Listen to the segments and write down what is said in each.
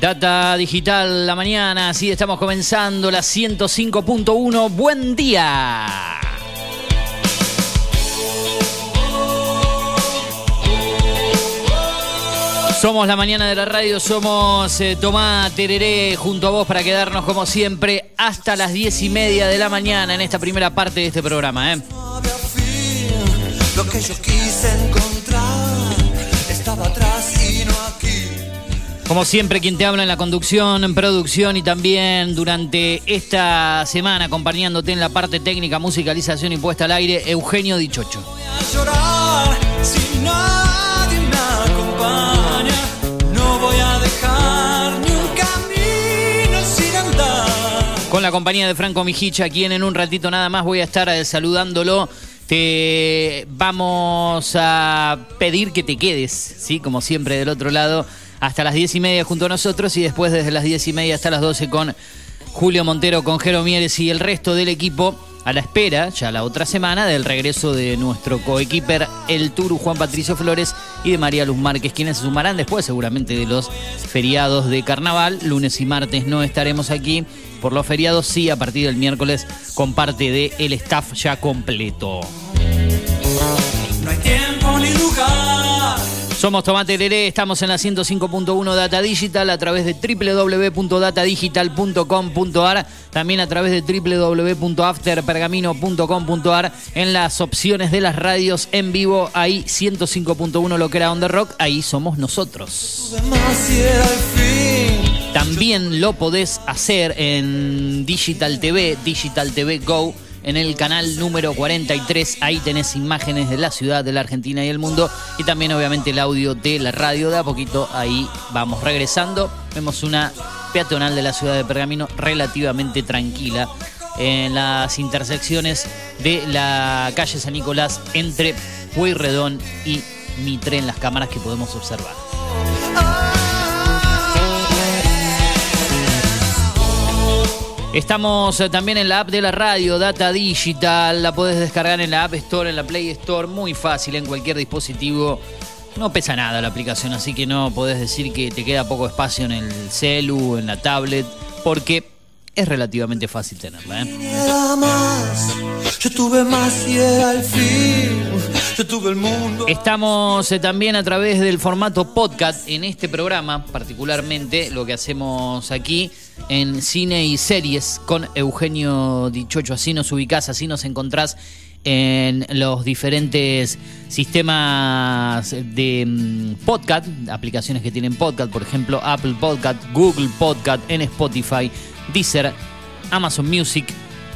Data Digital, la mañana, así estamos comenzando la 105.1. Buen día. Somos la mañana de la radio, somos eh, Tomá Tereré junto a vos para quedarnos como siempre hasta las 10 y media de la mañana en esta primera parte de este programa. ¿eh? Lo que yo quise encontrar Como siempre, quien te habla en la conducción, en producción y también durante esta semana acompañándote en la parte técnica, musicalización y puesta al aire, Eugenio Dichocho. Voy a llorar si nadie me acompaña. No voy a dejar ni un camino sin andar. Con la compañía de Franco Mijicha, quien en un ratito nada más voy a estar eh, saludándolo. Te vamos a pedir que te quedes, ¿sí? Como siempre del otro lado, hasta las diez y media junto a nosotros y después desde las diez y media hasta las 12 con Julio Montero, con Jero Mieres y el resto del equipo a la espera, ya la otra semana, del regreso de nuestro coequiper El Turu, Juan Patricio Flores y de María Luz Márquez, quienes se sumarán después seguramente de los feriados de carnaval. Lunes y martes no estaremos aquí. Por los feriados sí, a partir del miércoles con parte del el staff ya completo. Somos Tomate Leré, estamos en la 105.1 Data Digital a través de www.datadigital.com.ar, también a través de www.afterpergamino.com.ar, en las opciones de las radios en vivo, ahí 105.1 lo que era On Rock, ahí somos nosotros. También lo podés hacer en Digital TV, Digital TV Go, en el canal número 43. Ahí tenés imágenes de la ciudad, de la Argentina y el mundo. Y también obviamente el audio de la radio. De a poquito ahí vamos regresando. Vemos una peatonal de la ciudad de Pergamino relativamente tranquila en las intersecciones de la calle San Nicolás entre Pueyrredón y Mitre en las cámaras que podemos observar. Estamos eh, también en la app de la radio, Data Digital. La podés descargar en la App Store, en la Play Store. Muy fácil en cualquier dispositivo. No pesa nada la aplicación, así que no podés decir que te queda poco espacio en el celu, en la tablet, porque es relativamente fácil tenerla. ¿eh? Yo tuve más y el fin. Estamos eh, también a través del formato podcast en este programa, particularmente lo que hacemos aquí en cine y series con Eugenio Dichocho. Así nos ubicás, así nos encontrás en los diferentes sistemas de mm, podcast, aplicaciones que tienen podcast, por ejemplo Apple Podcast, Google Podcast, en Spotify, Deezer, Amazon Music,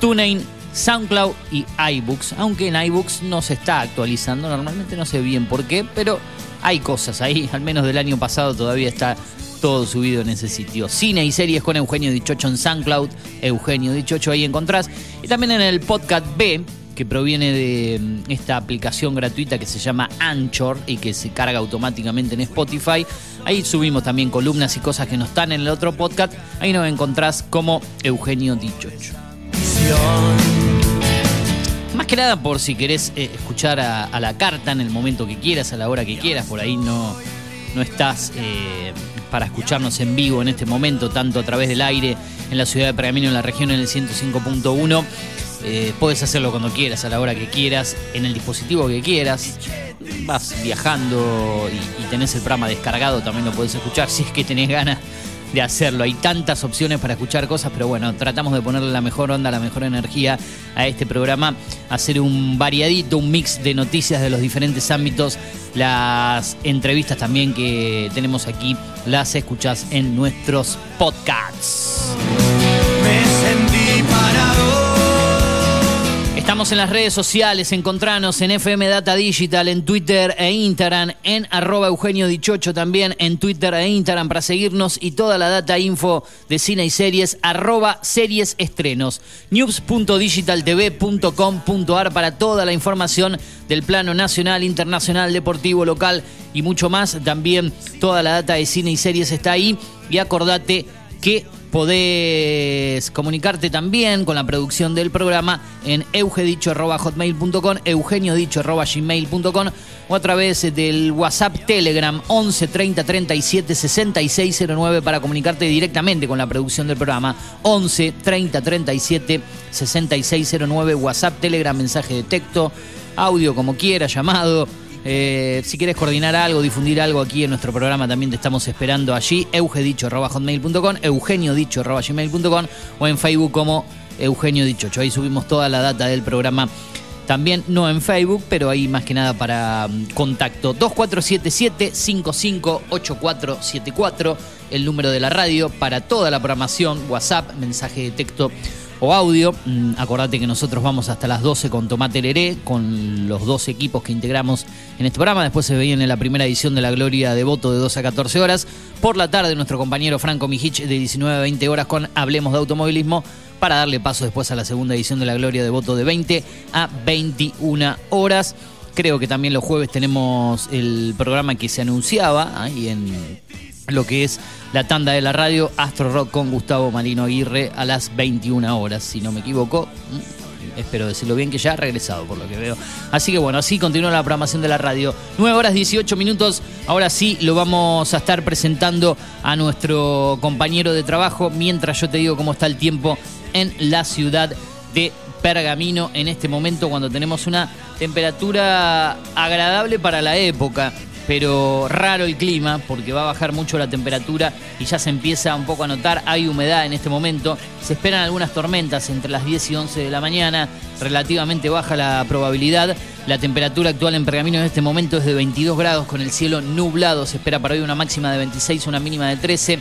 TuneIn, SoundCloud y iBooks, aunque en iBooks no se está actualizando, normalmente no sé bien por qué, pero hay cosas ahí, al menos del año pasado todavía está todo subido en ese sitio. Cine y series con Eugenio Dichocho en SoundCloud, Eugenio Dichocho ahí encontrás, y también en el podcast B, que proviene de mm, esta aplicación gratuita que se llama Anchor y que se carga automáticamente en Spotify. Ahí subimos también columnas y cosas que no están en el otro podcast. Ahí nos encontrás como Eugenio Dichocho. Nada por si querés eh, escuchar a, la carta en el momento que quieras, a la hora que quieras, por ahí no, no estás eh, para escucharnos en vivo en este momento, tanto a través del aire en la ciudad de Pergamino, en la región en el 105.1. Eh, puedes hacerlo cuando quieras, a la hora que quieras, en el dispositivo que quieras. Vas viajando y, y tenés el programa descargado, también lo puedes escuchar si es que tenés ganas de hacerlo. Hay tantas opciones para escuchar cosas, pero bueno, tratamos de ponerle la mejor onda, la mejor energía a este programa, hacer un variadito, un mix de noticias de los diferentes ámbitos, las entrevistas también que tenemos aquí, las escuchas en nuestros podcasts. Estamos en las redes sociales, encontranos en FM Data Digital, en Twitter e Instagram, en arroba Eugenio Dichocho también, en Twitter e Instagram para seguirnos y toda la data info de cine y series, arroba series estrenos, news.digitaltv.com.ar para toda la información del plano nacional, internacional, deportivo, local y mucho más. También toda la data de cine y series está ahí y acordate que podés comunicarte también con la producción del programa en eugedicho.hotmail.com, eugeniodicho.gmail.com o a través del WhatsApp Telegram 11 30 37 66 09 para comunicarte directamente con la producción del programa. 11 30 37 66 09 WhatsApp Telegram mensaje de texto audio como quieras llamado eh, si quieres coordinar algo, difundir algo aquí en nuestro programa, también te estamos esperando allí. eugedicho.hotmail.com, eugeniodicho.gmail.com o en Facebook como Eugenio Dichocho. Ahí subimos toda la data del programa. También no en Facebook, pero ahí más que nada para mm, contacto. 2477-558474, el número de la radio para toda la programación, WhatsApp, mensaje de texto o audio. Mm, acordate que nosotros vamos hasta las 12 con Tomate Leré, con los dos equipos que integramos en este programa. Después se veían en la primera edición de La Gloria de Voto de 12 a 14 horas. Por la tarde, nuestro compañero Franco Mijich de 19 a 20 horas con Hablemos de Automovilismo para darle paso después a la segunda edición de La Gloria de Voto de 20 a 21 horas. Creo que también los jueves tenemos el programa que se anunciaba ahí en lo que es la tanda de la radio Astro Rock con Gustavo Marino Aguirre a las 21 horas, si no me equivoco. Mm, Espero decirlo bien que ya ha regresado por lo que veo. Así que bueno, así continúa la programación de la radio. 9 horas 18 minutos. Ahora sí lo vamos a estar presentando a nuestro compañero de trabajo mientras yo te digo cómo está el tiempo en la ciudad de Pergamino en este momento cuando tenemos una temperatura agradable para la época pero raro el clima porque va a bajar mucho la temperatura y ya se empieza un poco a notar, hay humedad en este momento, se esperan algunas tormentas entre las 10 y 11 de la mañana, relativamente baja la probabilidad, la temperatura actual en Pergamino en este momento es de 22 grados con el cielo nublado, se espera para hoy una máxima de 26, una mínima de 13.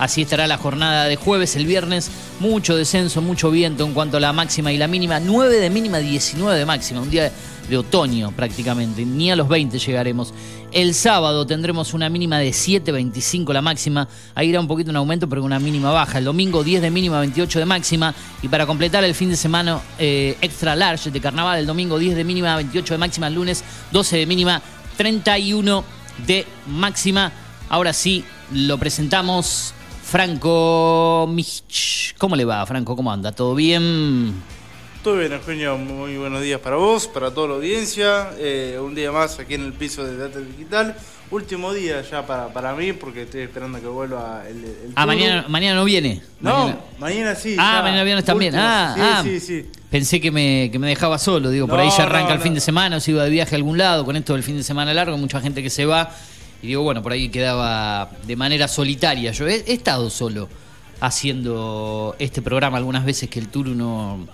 Así estará la jornada de jueves, el viernes, mucho descenso, mucho viento en cuanto a la máxima y la mínima, 9 de mínima, 19 de máxima, un día de otoño prácticamente, ni a los 20 llegaremos. El sábado tendremos una mínima de 7,25 la máxima, ahí irá un poquito un aumento pero una mínima baja. El domingo 10 de mínima, 28 de máxima y para completar el fin de semana eh, extra large de carnaval, el domingo 10 de mínima, 28 de máxima, el lunes 12 de mínima, 31 de máxima. Ahora sí, lo presentamos. Franco Mich. ¿Cómo le va, Franco? ¿Cómo anda? ¿Todo bien? Todo bien, Eugenio, muy buenos días para vos, para toda la audiencia. Eh, un día más aquí en el piso de Data Digital. Último día ya para, para mí, porque estoy esperando que vuelva el. el Ah, mañana, mañana no viene. No, Mañana- mañana, sí. Ah, ya. mañana viernes también. Ah, sí, ah. sí, sí. Pensé que me, que me dejaba solo, digo, por ahí ya arranca no, el fin de semana, o se iba de viaje a algún lado, con esto del fin de semana largo, mucha gente que se va, y digo, bueno, por ahí quedaba de manera solitaria. Yo he, he estado solo haciendo este programa algunas veces que el Turu no,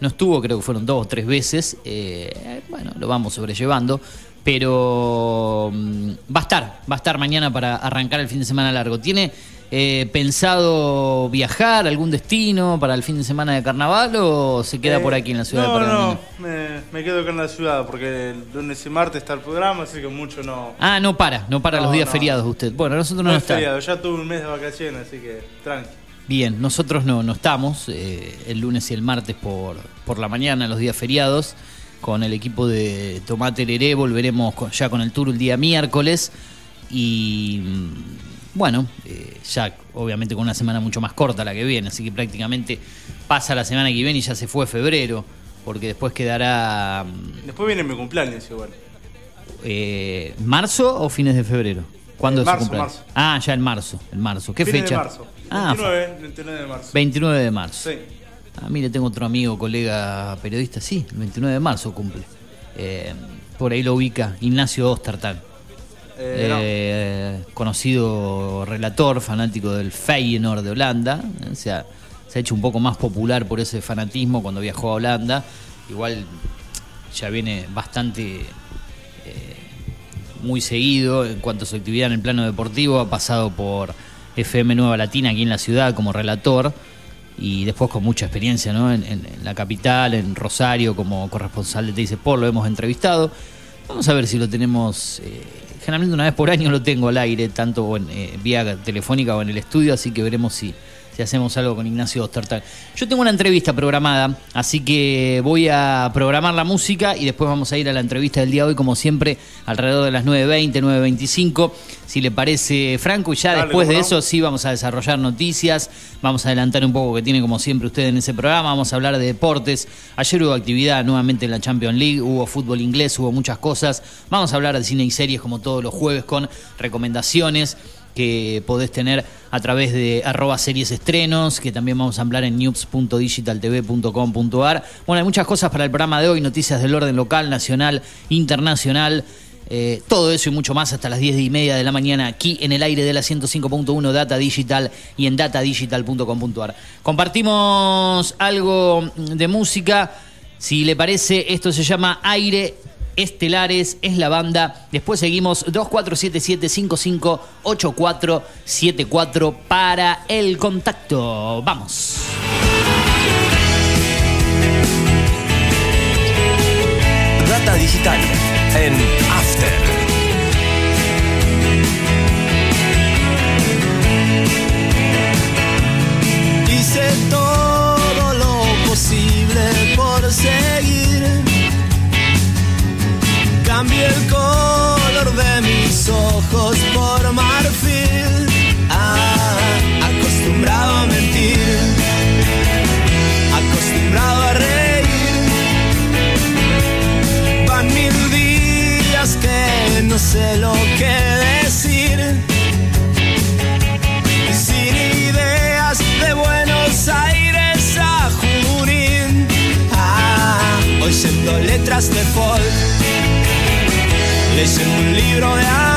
no estuvo, creo que fueron dos o tres veces, eh, bueno, lo vamos sobrellevando, pero mm, va a estar, va a estar mañana para arrancar el fin de semana largo. ¿Tiene eh, pensado viajar a algún destino para el fin de semana de carnaval o se queda Eh, por aquí en la ciudad no, de? No, me, me quedo acá en la ciudad porque el lunes y martes está el programa, así que mucho no. Ah, no para, no para No, los días no. feriados usted. Bueno, nosotros no, no es estamos. feriado, ya tuve un mes de vacaciones, así que tranqui. Bien, nosotros no, no estamos eh, el lunes y el martes por, por la mañana, los días feriados. Con el equipo de Tomate Leré volveremos con- ya con el tour el día miércoles. Y mm, bueno, eh, ya obviamente con una semana mucho más corta la que viene, así que prácticamente pasa la semana que viene y ya se fue febrero, porque después quedará mm, Después viene mi cumpleaños igual. eh, marzo o fines de febrero. ¿Cuándo es marzo. Ah, ya en marzo, en marzo. ¿Qué Fines fecha? de marzo. Ah, 29, 29 de marzo. 29 de marzo. Sí. Ah, mire, tengo otro amigo, colega periodista, sí, el 29 de marzo cumple. Eh, por ahí lo ubica Ignacio Ostertag, Eh, no. eh, conocido relator, fanático del Feyenoord de Holanda. eh, se, ha, se ha hecho un poco más popular por ese fanatismo cuando viajó a Holanda. Igual ya viene bastante eh, muy seguido en cuanto a su actividad en el plano deportivo. Ha pasado por FM Nueva Latina aquí en la ciudad como relator y después con mucha experiencia en la capital, en Rosario, como corresponsal de Teis Sport, lo hemos entrevistado. Vamos a ver si lo tenemos. eh, generalmente una vez por año lo tengo al aire, tanto en, eh, vía telefónica o en el estudio, así que veremos si, si hacemos algo con Ignacio Ostertag. Yo tengo una entrevista programada, así que voy a programar la música y después vamos a ir a la entrevista del día de hoy, como siempre, alrededor de las 9.20, 9.25. Si le parece, Franco, y ya Dale, después de no. eso sí vamos a desarrollar noticias, vamos a adelantar un poco que tiene como siempre usted en ese programa, vamos a hablar de deportes. Ayer hubo actividad nuevamente en la Champions League, hubo fútbol inglés, hubo muchas cosas. Vamos a hablar de cine y series como todos los jueves con recomendaciones que podés tener a través de arroba series estrenos, que también vamos a hablar en news.digitaltv.com.ar. Bueno, hay muchas cosas para el programa de hoy, noticias del orden local, nacional, internacional. Eh, todo eso y mucho más hasta las 10 y media de la mañana aquí en el aire de la 105.1 Data Digital y en datadigital.com.ar. Compartimos algo de música. Si le parece, esto se llama Aire Estelares, es la banda. Después seguimos 2477-558474 para el contacto. Vamos. Data digital en After. Leyendo un libro de amor.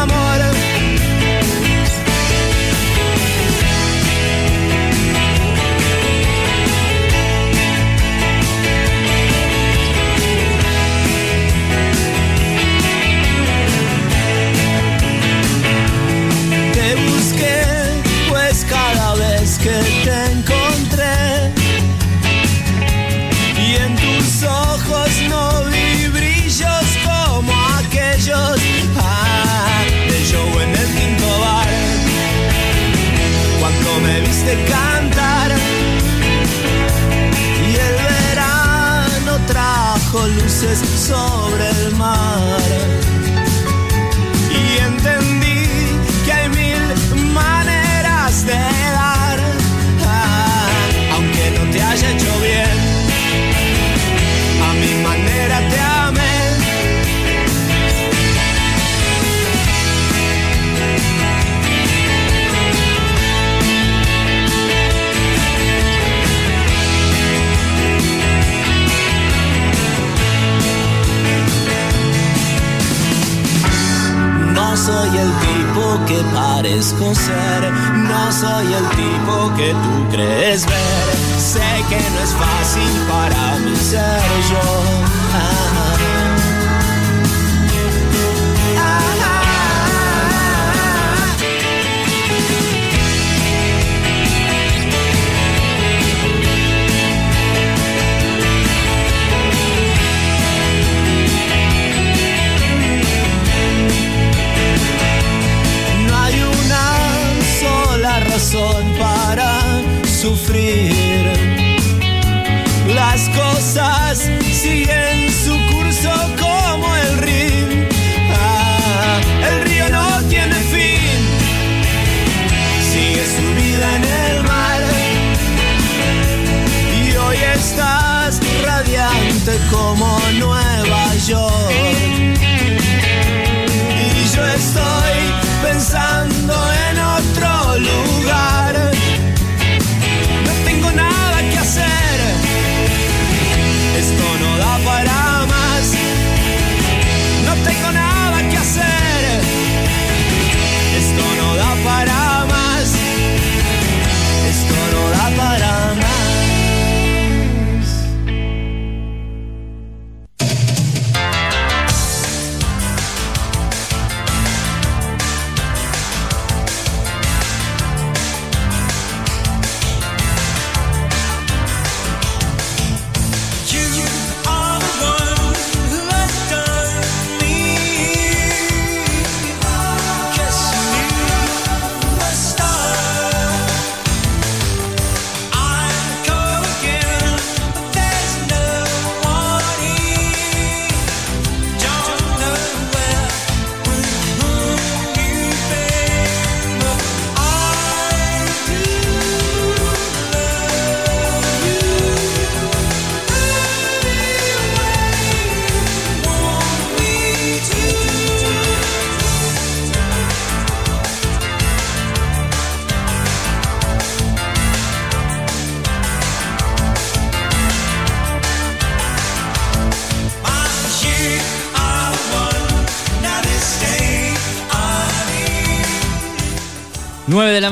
Que parezco ser, no soy el tipo que tú crees ver. Sé que no es fácil para mí ser yo. Cosas siguen su curso como el río. Ah, el río no tiene fin. Sigue su vida en el mar. Y hoy estás radiante como Nueva York.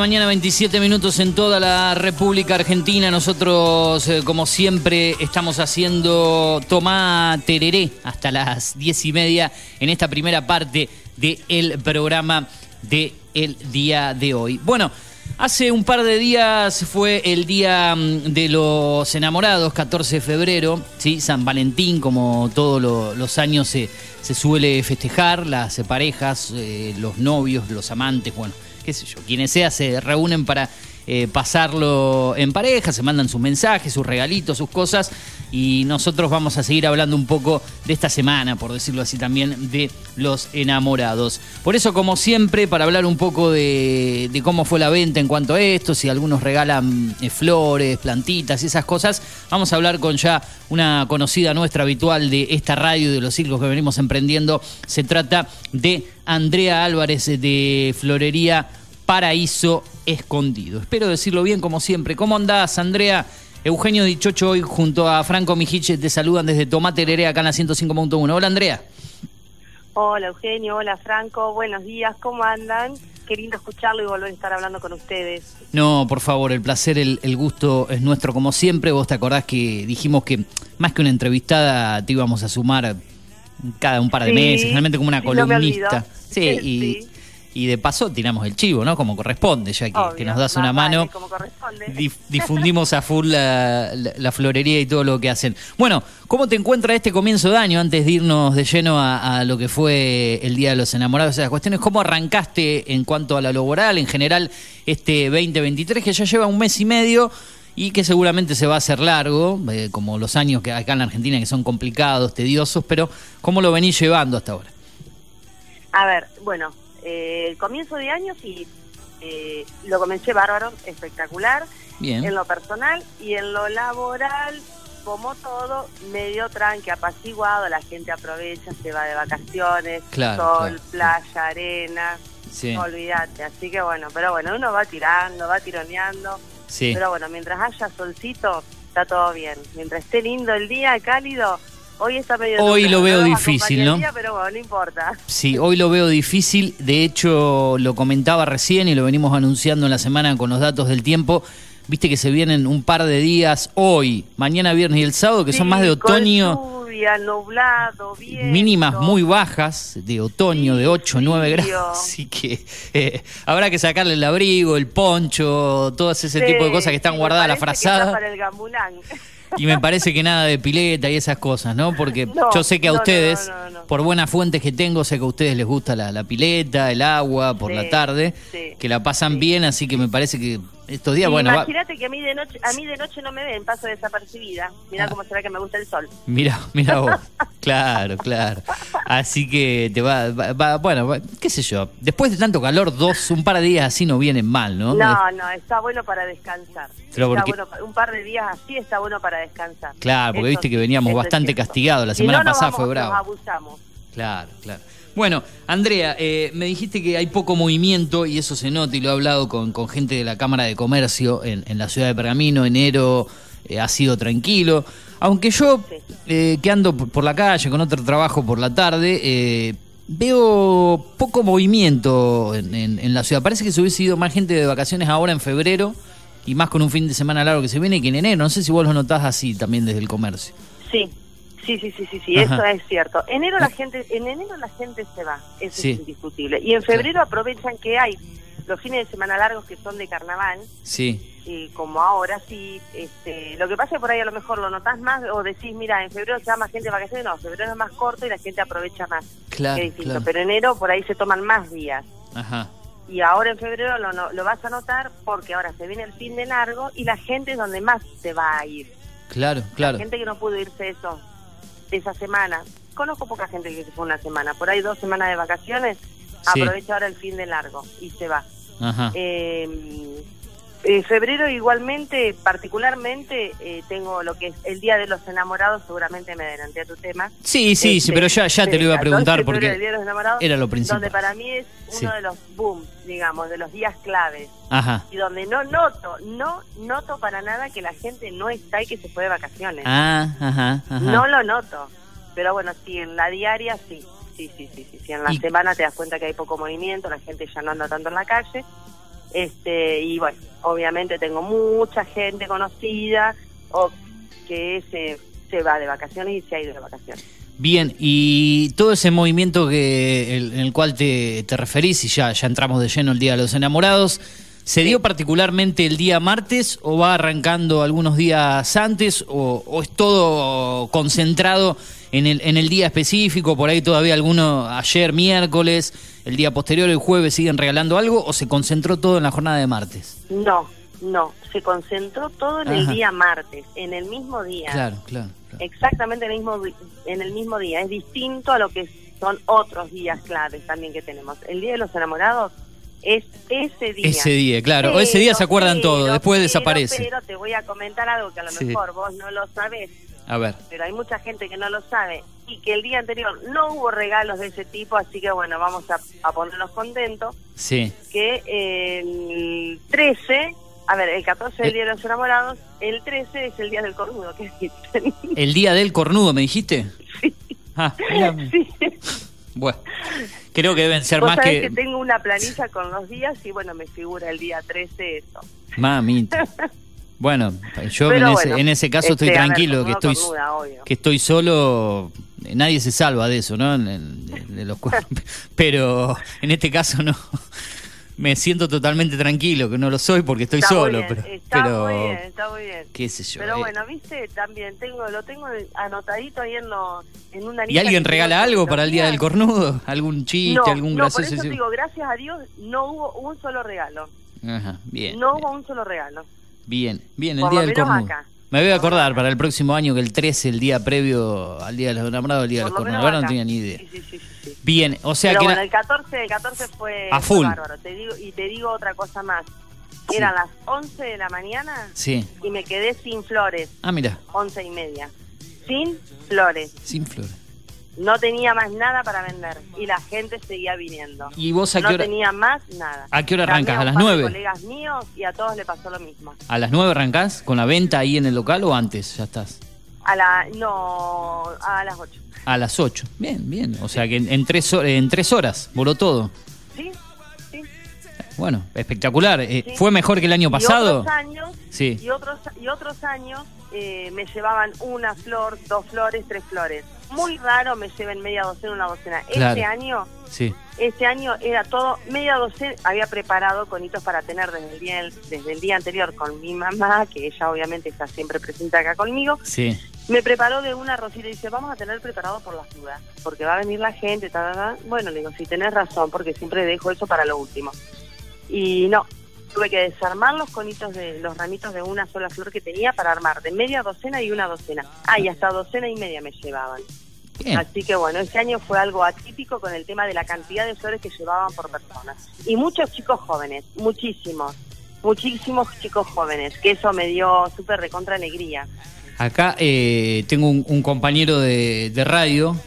Mañana, 27 minutos en toda la República Argentina. Nosotros, eh, como siempre, estamos haciendo Tomá Tereré hasta las 10 y media en esta primera parte del programa del día de hoy. Bueno, hace un par de días fue el Día mm, de los Enamorados, 14 de febrero, ¿sí? San Valentín, como todos lo- los años se, se suele festejar, las parejas, eh, los novios, los amantes, bueno quienes sea se reúnen para eh, pasarlo en pareja, se mandan sus mensajes, sus regalitos, sus cosas y nosotros vamos a seguir hablando un poco de esta semana, por decirlo así también, de los enamorados. Por eso, como siempre, para hablar un poco de, de cómo fue la venta en cuanto a esto, si algunos regalan eh, flores, plantitas y esas cosas, vamos a hablar con ya una conocida nuestra habitual de esta radio y de los ciclos que venimos emprendiendo. Se trata de Andrea Álvarez de Florería Paraíso Escondido. Espero decirlo bien como siempre. ¿Cómo andás, Andrea? Eugenio Dichocho hoy junto a Franco Mijiche te saludan desde Tomate Herere acá en la 105.1. Hola, Andrea. Hola Eugenio, hola Franco, buenos días, ¿cómo andan? Qué lindo escucharlo y volver a estar hablando con ustedes. No, por favor, el placer, el, el gusto es nuestro como siempre. Vos te acordás que dijimos que más que una entrevistada te íbamos a sumar cada un par de Sí, meses, generalmente como una sí, no me columnista. sí, y, Sí. Y de paso tiramos el chivo, ¿no? Como corresponde, ya que, Obvio, que nos das una mano. vale, como corresponde. Dif- difundimos a full la, la- la florería y todo lo que hacen. Bueno, ¿cómo te encuentras este comienzo de año antes de irnos de lleno a, a lo que fue el Día de los Enamorados? Esas cuestiones, ¿cómo arrancaste en cuanto a la laboral, en general, este 2023 que ya lleva un mes y medio y que seguramente se va a hacer largo, eh, como los años que acá en la Argentina que son complicados, tediosos, pero ¿cómo lo venís llevando hasta ahora? A ver, bueno, eh, el comienzo de año sí, eh, lo comencé bárbaro, espectacular, Bien. en lo personal y en lo laboral, como todo, medio tranque, apaciguado, la gente aprovecha, se va de vacaciones, Claro, sol, claro. playa, arena, Sí, olvídate, así que bueno, pero bueno, uno va tirando, va tironeando, sí. Pero bueno, mientras haya solcito, está todo bien. Mientras esté lindo el día, cálido, Hoy está medio Hoy lo veo difícil, ¿no? el día, pero bueno, no importa. Sí, hoy lo veo difícil. De hecho, lo comentaba recién y lo venimos anunciando en la semana con los datos del tiempo. Viste que se vienen un par de días hoy, mañana viernes y el sábado, que son Sí, más de con otoño. lluvia, nublado, viento. mínimas muy bajas de otoño de 8 9 frío. grados así que eh, habrá que sacarle el abrigo el poncho todo ese Sí, tipo de cosas que están sí, guardadas la parece que está frazada para el gambulán. y me parece que nada de pileta y esas cosas no porque No, yo sé que a no, ustedes no. por buenas fuentes que tengo sé que a ustedes les gusta la, la pileta el agua por Sí, la tarde sí, que la pasan sí. bien así que me parece que estos días bueno va- Imagínate que a mí de noche, a mí de noche no me ven, paso desapercibida. Mira Ah. cómo será que me gusta el sol. Mira, mira vos. Claro, claro. Así que te va, va- va- bueno, va- qué sé yo. Después de tanto calor, dos, un par de días así no vienen mal, ¿no? No, no, está bueno para descansar. Pero Está porque- bueno un par de días así está bueno para descansar. Claro, porque Eso viste que veníamos bastante castigados. La Si semana no, nos pasada vamos- fue nos bravo. abusamos. Claro, claro. Bueno, Andrea, eh, me dijiste que hay poco movimiento y eso se nota y lo he hablado con, con gente de la Cámara de Comercio en, en la ciudad de Pergamino. Enero eh, ha sido tranquilo. Aunque yo, eh, que ando por, la calle con otro trabajo por la tarde, eh, veo poco movimiento en, en- en la ciudad. Parece que se hubiese ido más gente de vacaciones ahora en febrero y más con un fin de semana largo que se viene que en enero. No sé si vos lo notás así también desde el comercio. Sí, sí, sí, sí, sí, sí, Ajá. eso es cierto. Enero la gente, en enero la gente se va, eso Sí. es indiscutible. Y en febrero aprovechan que hay los fines de semana largos que son de carnaval, Sí, y como ahora sí, este, lo que pasa es que por ahí a lo mejor lo notás más o decís, mira, en febrero se va más gente de vacaciones, no, febrero es más corto y la gente aprovecha más. claro, claro. Pero enero por ahí se toman más días. Ajá. Y ahora en febrero lo, no- lo vas a notar porque ahora se viene el fin de largo y la gente es donde más se va a ir. Claro, claro. La gente que no pudo irse eso, esa semana. Conozco poca gente que se fue una semana. Por ahí dos semanas de vacaciones, Sí. aprovecha ahora el fin de largo y se va. Ajá. Eh, eh, febrero igualmente, particularmente, eh, tengo lo que es el Día de los Enamorados, seguramente me adelanté a tu tema. Sí, sí, sí, Este, pero ya, ya te lo iba a el preguntar 12 de febrero, el porque Día de los Enamorados, era lo principal. Donde para mí es uno Sí. de los booms, digamos, de los días claves. Ajá. Y donde no noto, no noto para nada que la gente no está y que se fue de vacaciones. Ah, ajá, ajá. No lo noto. Pero bueno, sí, en la diaria sí. Sí, sí, sí, sí. sí. En la Y- semana te das cuenta que hay poco movimiento, la gente ya no anda tanto en la calle. Este, y bueno, obviamente tengo mucha gente conocida o que se, se va de vacaciones y se ha ido de vacaciones. Bien, y todo ese movimiento que el- en el cual te, te referís, y ya, ya entramos de lleno el Día de los Enamorados, ¿se dio particularmente el día martes o va arrancando algunos días antes o, o es todo concentrado en el, en el día específico? Por ahí todavía alguno ayer, miércoles, el día posterior, el jueves, siguen regalando algo o se concentró todo en la jornada de martes? No, no, se concentró todo en el día martes, en el mismo día. Claro, claro. claro. Exactamente en el mismo en el mismo día. Es distinto a lo que son otros días claves también que tenemos. El Día de los Enamorados es ese día. Ese día, claro. o ese día se acuerdan pero, todo, después pero, desaparece. Pero te voy a comentar algo que a lo Sí. mejor vos no lo sabés, A ver. pero hay mucha gente que no lo sabe y que el día anterior no hubo regalos de ese tipo, así que bueno, vamos a, a ponernos contentos Sí. que el 13, a ver, el 14 es el Día de los Enamorados, el 13 es el Día del Cornudo, que dicen. ¿El día del cornudo, me dijiste? Sí. Ah. Sí. Bueno, creo que deben ser Vos más sabés que... que... tengo una planilla con los días y bueno, me figura el día 13 eso. Mamita. Bueno, yo en, bueno, ese, en ese caso estoy este, ver, tranquilo, que estoy, que estoy solo, nadie se salva de eso, ¿no? En- en- de los cuerpos. Pero en este caso no. Me siento totalmente tranquilo, que no lo soy porque estoy Está solo, bien, pero, está pero muy bien, está muy bien. qué sé yo. Pero eh. bueno, viste, también tengo lo tengo anotadito ahí en, lo, en una ¿Y lista alguien que regala algo para el día del cornudo? ¿Algún chiste, No, algún no, por eso digo, gracias a Dios no hubo un solo regalo. Ajá, bien. No hubo un solo regalo. Bien, bien, el Por día del cornudo. Me voy a acordar para el próximo año que el 13, el día previo al Día de los Enamorados, el Día de Por los lo Cornudos. Ahora no tenía ni idea. Sí, sí, sí. Bien, o sea Pero que bueno, era- el 14, el 14 fue, A full. bárbaro. Te digo, y te digo otra cosa más. Eran las 11 de la mañana Sí. y me quedé sin flores, Ah, mira, 11 y media. Sin flores. sin flores. No tenía más nada para vender y la gente seguía viniendo. ¿Y vos a no qué hora? tenía más nada. ¿A qué hora arrancas? ¿A las nueve? colegas míos y a todos le pasó lo mismo. ¿A las 9 arrancás con la venta ahí en el local o antes? Ya estás. A la, no, a las 8. A las 8. Bien, bien. O sea que en, en tres, en tres horas voló todo. Bueno, espectacular. Eh, Sí. ¿Fue mejor que el año Y pasado? otros años, Sí. y otros, y otros años eh, me llevaban una flor, dos flores, tres flores. Muy raro me lleven media docena, una docena. Claro. Este año, Sí. este año era todo media docena. Había preparado conitos para tener desde el día, desde el día anterior con mi mamá, que ella obviamente está siempre presente acá conmigo. Sí. Me preparó de una rosita y dice, vamos a tener preparado por las dudas, porque va a venir la gente, ta, ta, ta. Bueno, le digo, sí, tenés razón, porque siempre dejo eso para lo último. Y no, tuve que desarmar los conitos de los ramitos de una sola flor que tenía para armar de media docena y una docena. Ah, y hasta docena y media me llevaban. Bien. Así que bueno, este año fue algo atípico con el tema de la cantidad de flores que llevaban por persona. Y muchos chicos jóvenes, muchísimos, muchísimos chicos jóvenes, que eso me dio súper recontra alegría. Acá eh, tengo un, un compañero de, de radio,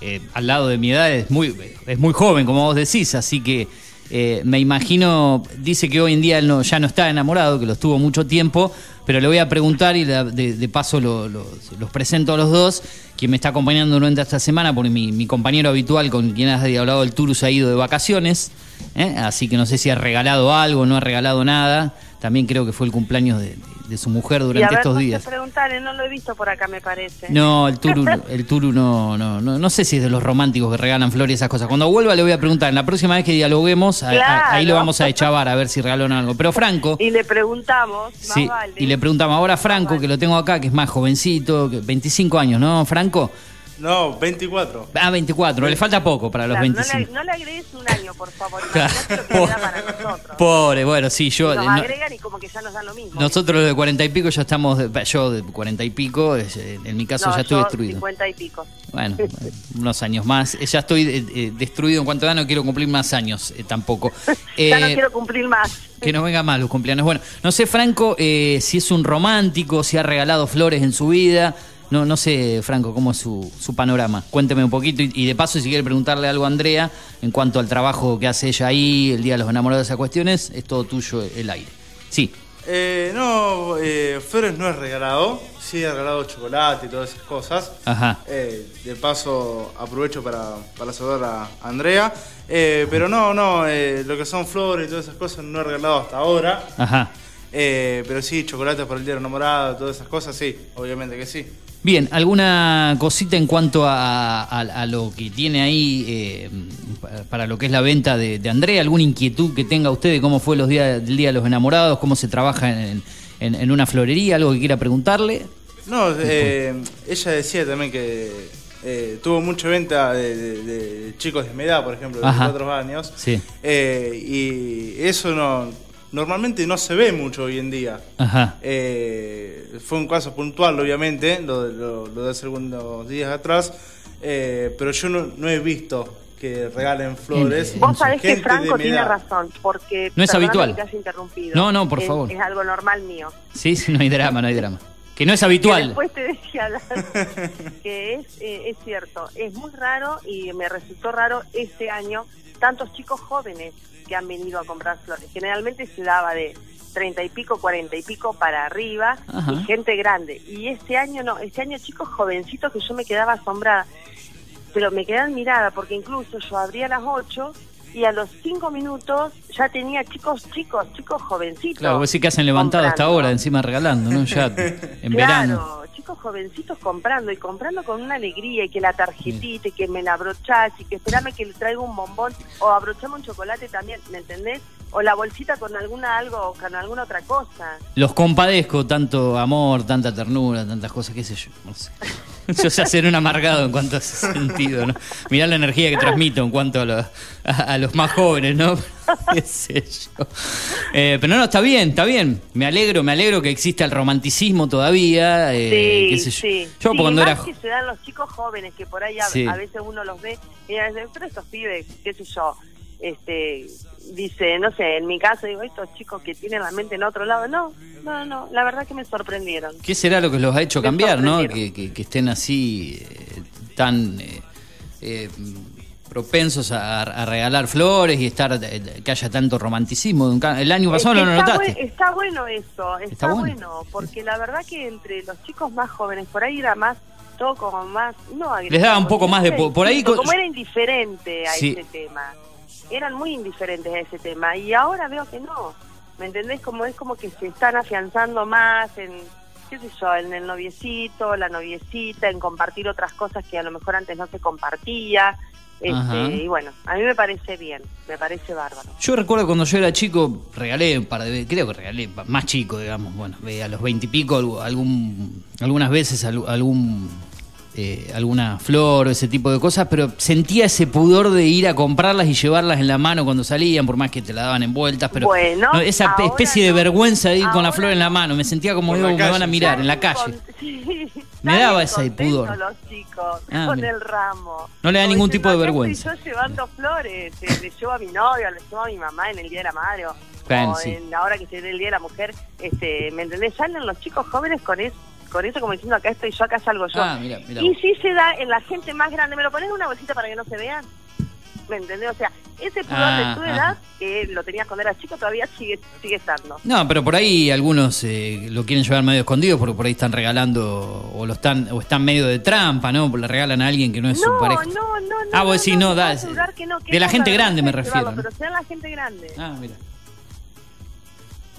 eh, al lado de mi edad, es muy, es muy joven, como vos decís, así que eh, me imagino, dice que hoy en día él no, ya no está enamorado, que lo estuvo mucho tiempo, pero le voy a preguntar y de, paso lo- lo- los presento a los dos, quien me está acompañando durante esta semana, porque mi, mi compañero habitual con quien has hablado del Tour se ha ido de vacaciones, ¿eh? así que no sé si ha regalado algo, no ha regalado nada, también creo que fue el cumpleaños de, de- su mujer y a durante ver, estos días. preguntarle, no lo he visto por acá, me parece. No, el Turu, el Turu no, no, no, no sé si es de los románticos que regalan flores y esas cosas. Cuando vuelva le voy a preguntar, en la próxima vez que dialoguemos, a- a- Claro. ahí lo vamos a echavar a ver si regalaron algo. Pero Franco, Y le preguntamos, más sí, vale. y le preguntamos ahora a Franco, vale. que lo tengo acá, que es más jovencito, que 25 años, ¿no, Franco? No, 24. Ah, 24, le falta poco para los Claro, no, 25. le, no le agregues un año, por favor. Claro. Imagínate lo que le da para nosotros. Pobre, bueno, sí, yo... Nos no- agregan y como que ya nos dan lo mismo. nosotros los de 40 y pico ya estamos, yo de 40 y pico, eh, en mi caso No, ya estoy yo destruido. 50 y pico. Bueno, unos años más. Eh, Ya estoy eh, eh, destruido en cuanto a no quiero cumplir más años eh, tampoco. ya no Eh, quiero cumplir más. Que no venga más los cumpleaños. Bueno, no sé, Franco, eh, si es un romántico, si ha regalado flores en su vida. No, no sé, Franco, cómo es su, su panorama. Cuénteme un poquito y, y de paso, si quiere preguntarle algo a Andrea en cuanto al trabajo que hace ella ahí, el Día de los Enamorados, esas cuestiones, es todo tuyo el aire. Sí, Eh, no, eh, Flores no es regalado. Sí he regalado chocolate y todas esas cosas. ajá. Eh, de paso aprovecho para, para saludar a Andrea. Eh, pero no, no, lo que son flores y todas esas cosas no he regalado hasta ahora. Ajá. Pero sí, chocolates para el día enamorado, todas esas cosas, sí, obviamente que sí. Bien, ¿alguna cosita en cuanto a, a- a lo que tiene ahí eh, para- lo que es la venta de, de Andrea? ¿Alguna inquietud que tenga usted de cómo fue los días del Día de los Enamorados? ¿Cómo se trabaja en, en- en una florería? ¿Algo que quiera preguntarle? No, eh, ella decía también que eh, tuvo mucha venta de, de- de chicos de mi edad, por ejemplo, de Ajá. 24 años. Sí. Eh, y eso no normalmente no se ve mucho hoy en día. Ajá. Eh, fue un caso puntual, obviamente, lo, de- lo, lo de hace algunos días atrás, eh, pero yo no, no he visto que regalen flores. Vos sabés que Franco tiene edad. razón, porque... No es habitual. que te haya interrumpido. No, no, por Es- favor. Es algo normal mío. Sí, sí, no hay drama, no hay drama. Que no es Que habitual. después te hablar. que es, eh, es cierto, es muy raro y me resultó raro este año tantos chicos jóvenes que han venido a comprar flores. Generalmente se daba de treinta y pico, cuarenta y pico para arriba Ajá. y gente grande. Y este año no, este año chicos jovencitos que yo me quedaba asombrada. Pero me quedé admirada porque incluso yo abría a las 8 y a los 5 minutos ya tenía chicos, chicos, chicos jovencitos. Claro, vos sí que hacen levantado hasta ahora, encima regalando, ¿no? Ya en verano. Chicos jovencitos comprando y comprando con una alegría y que la tarjetita y que me la abrochás y que esperame que le traiga un bombón o abrochame un chocolate también, ¿me entendés? O la bolsita con alguna algo o con alguna otra cosa. Los compadezco, tanto amor, tanta ternura, tantas cosas, qué sé yo. No sé. Yo sé hacer un amargado en cuanto a ese sentido, ¿no? Mirá la energía que transmito en cuanto a, los- a, a los más jóvenes, ¿no? qué sé yo. Eh, pero no, está bien, está bien. Me alegro, me alegro que exista el romanticismo todavía. eh, sí, qué sé yo. sí. Yo Sí, cuando más era... que se dan los chicos jóvenes que por ahí a, Sí. a veces uno los ve y a veces, pero estos pibes, qué sé yo, este dice, no sé, en mi caso digo, estos chicos que tienen la mente en otro lado, no, no, no, la verdad que me sorprendieron. ¿Qué será lo que los ha hecho Me cambiar, no? Que, que- que estén así, eh, tan... eh, eh, propensos a, a regalar flores y estar que haya tanto romanticismo. El año pasado no lo notaste. buen- está bueno eso, está, Está bueno. bueno. porque la verdad que entre los chicos más jóvenes, por ahí era más, todo como más, no Les daba un poco más de po- por ahí Como co- era indiferente a Sí. ese tema, eran muy indiferentes a ese tema, y ahora veo que no, ¿me entendés? Como es como que se están afianzando más en, qué sé yo, en el noviecito, la noviecita, en compartir otras cosas que a lo mejor antes no se compartía. Este, y bueno, a mí me parece bien, me parece bárbaro. Yo recuerdo cuando yo era chico, regalé un par de veces, creo que regalé, más chico, digamos, bueno, a los veintipico, algún, algunas veces al- algún, eh, alguna flor o ese tipo de cosas, pero sentía ese pudor de ir a comprarlas y llevarlas en la mano cuando salían, por más que te la daban envueltas, pero Bueno, no, esa ahora especie de no. vergüenza de ir con la Ahora flor en la no. mano, me sentía como digo, me van a mirar en la calle. sí, Me daba ese pudor. los chicos Ah, con mira. el ramo. No le da ningún tipo de "Acá vergüenza". Yo llevando flores, eh, le llevo a mi novio, le llevo a mi mamá en el Día de la Madre, o, Claro, o sí. en la hora que se dé el Día de la Mujer, este, ¿me entendés? Salen los chicos jóvenes con eso, con eso como diciendo, acá estoy yo, acá salgo yo. Ah, mira, mira y sí se da en la gente más grande, ¿me lo pones en una bolsita para que no se vean? ¿Me entendés? O sea, ese pudor Ah, de tu ajá. edad, que lo tenías cuando eras chico, todavía sigue, sigue estando. No, pero por ahí algunos eh, lo quieren llevar medio escondido porque por ahí están regalando o lo están o están medio de trampa, ¿no? Le regalan a alguien que no es su No, pareja. no, no, no. Ah, vos decís, no, te da, que no, que de la gente grande me llevarlo, refiero, ¿no? Pero sea la gente grande. Ah, mira.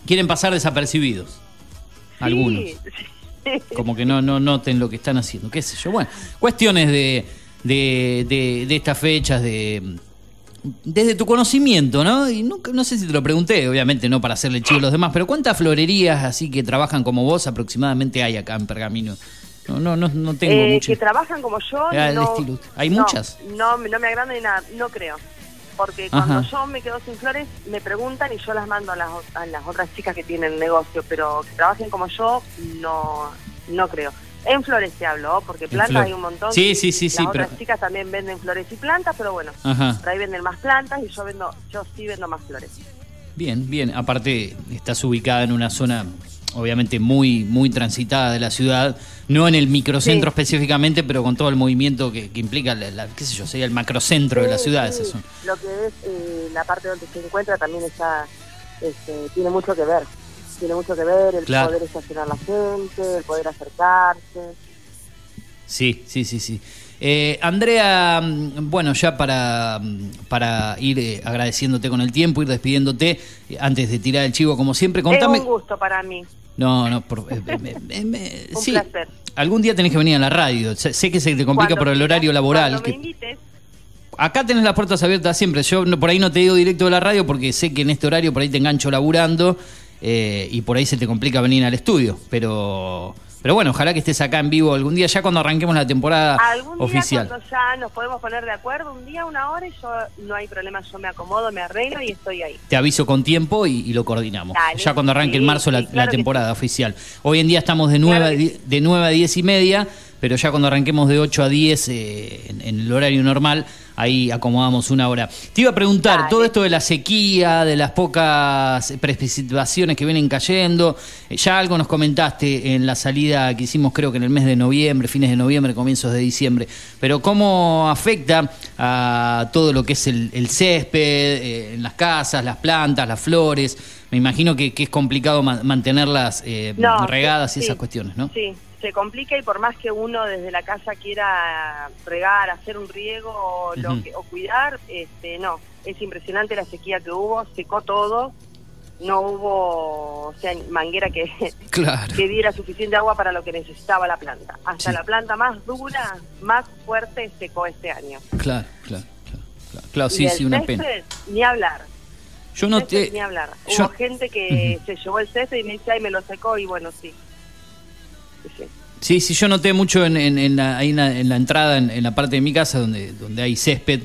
Quieren pasar desapercibidos. Algunos. Sí, sí. Como que no, no noten lo que están haciendo, qué sé yo. Bueno, cuestiones de, de, de, de estas fechas, de desde tu conocimiento, ¿no? Y nunca, no sé si te lo pregunté, obviamente no para hacerle chivo a los demás, pero ¿cuántas florerías así que trabajan como vos aproximadamente hay acá en Pergamino? No, no, no, no tengo Eh, mucho. que trabajan como yo. Ah, el no, estilo. ¿Hay no, muchas? No, no me agranda ni nada, no creo. Porque Ajá. cuando yo me quedo sin flores, me preguntan y yo las mando a las, a las otras chicas que tienen negocio, pero que trabajen como yo, no, no creo. En flores te hablo, ¿oh? porque plantas hay un montón. Sí, sí, sí, Las sí, otras pero- chicas también venden flores y plantas, pero bueno, Ajá. por ahí venden más plantas y yo vendo, yo sí vendo más flores. Bien, bien. Aparte, estás ubicada en una zona obviamente muy muy transitada de la ciudad, no en el microcentro Sí. específicamente, pero con todo el movimiento que, que implica, la, la- qué sé yo, sería el macrocentro de la ciudad. sí. zona. Lo que es eh, la parte donde se encuentra también está, este, tiene mucho que ver. Tiene mucho que ver el Claro. poder estacionar la gente, el poder acercarse. Sí, sí, sí, sí. Eh, Andrea, mm, bueno, ya para, mm, para ir eh, agradeciéndote con el tiempo, ir despidiéndote, eh, antes de tirar el chivo, como siempre, contame... Es un gusto para mí. No, no, por, eh, eh, Un sí. placer. Algún día tenés que venir a la radio. Sé, que se te complica Cuando por el horario laboral. Que- me invites, Acá tenés las puertas abiertas siempre. Yo no- por ahí no te digo directo de la radio porque sé que en este horario por ahí te engancho laburando eh, y por ahí se te complica venir al estudio. Pero, pero bueno, ojalá que estés acá en vivo algún día, ya cuando arranquemos la temporada algún día oficial. cuando ya nos podemos poner de acuerdo, un día, una hora, y yo no hay problema, yo me acomodo, me arreglo y estoy ahí. Te aviso con tiempo y, y lo coordinamos. Dale. ya cuando arranque en marzo la, sí, claro temporada oficial. Hoy en día estamos de 9, Claro a que die- de 9 a 10 y media, pero ya cuando arranquemos de 8 a 10 eh, en, en el horario normal, ahí acomodamos una hora. Te iba a preguntar, Dale. todo esto de la sequía, de las pocas precipitaciones que vienen cayendo, eh, ya algo nos comentaste en la salida que hicimos creo que en el mes de noviembre, fines de noviembre, comienzos de diciembre, pero ¿cómo afecta a todo lo que es el, el césped, eh, en las casas, las plantas, las flores? Me imagino que, que es complicado ma- mantenerlas eh, No, regadas sí, y esas sí, cuestiones, ¿no? Sí, se complica y por más que uno desde la casa quiera regar, hacer un riego o, lo que- o cuidar, este, no, es impresionante la sequía que hubo, secó todo, no hubo, o sea, manguera que, Claro. que diera suficiente agua para lo que necesitaba la planta. Hasta Sí. la planta más dura, más fuerte, secó este año. Claro, claro, claro. claro. Sí, sí, una césped, pena. Ni hablar. Yo no te... Ni hablar. yo- Hubo gente que se llevó el césped y me dice, ay, me lo secó, y bueno, sí. Sí, sí. Sí, yo noté mucho en, en- en la, ahí en, la, en la entrada, en, la parte de mi casa, donde, donde hay césped,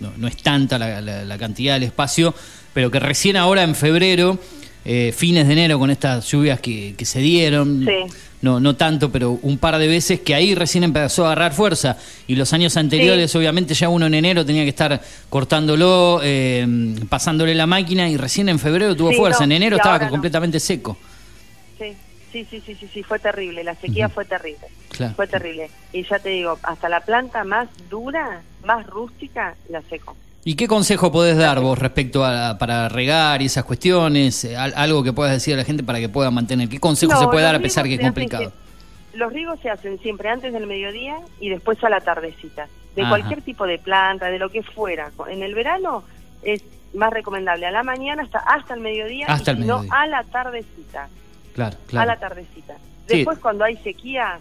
no, no es tanta la, cantidad del espacio, pero que recién ahora en febrero, eh, fines de enero, con estas lluvias que, que se dieron, Sí. no, no tanto, pero un par de veces, que ahí recién empezó a agarrar fuerza. Y los años anteriores, obviamente, ya uno en enero tenía que estar cortándolo, eh, pasándole la máquina, y recién en febrero tuvo Sí, fuerza. no, en enero estaba completamente seco. Sí. sí, sí, sí, sí, fue terrible. La sequía fue terrible. Claro. Fue terrible. Y ya te digo, hasta la planta más dura, más rústica, la seco. ¿Y qué consejo podés dar vos respecto a para regar y esas cuestiones? Eh, al- algo que puedas decir a la gente para que pueda mantener. ¿Qué consejo No, se puede dar a pesar que es complicado? que- los riegos se hacen siempre antes del mediodía y después a la tardecita. De Ajá. cualquier tipo de planta, de lo que fuera. En el verano es más recomendable a la mañana hasta hasta el mediodía Hasta y el no a la tardecita. Claro, A claro. la tardecita. Sí. Después cuando hay sequía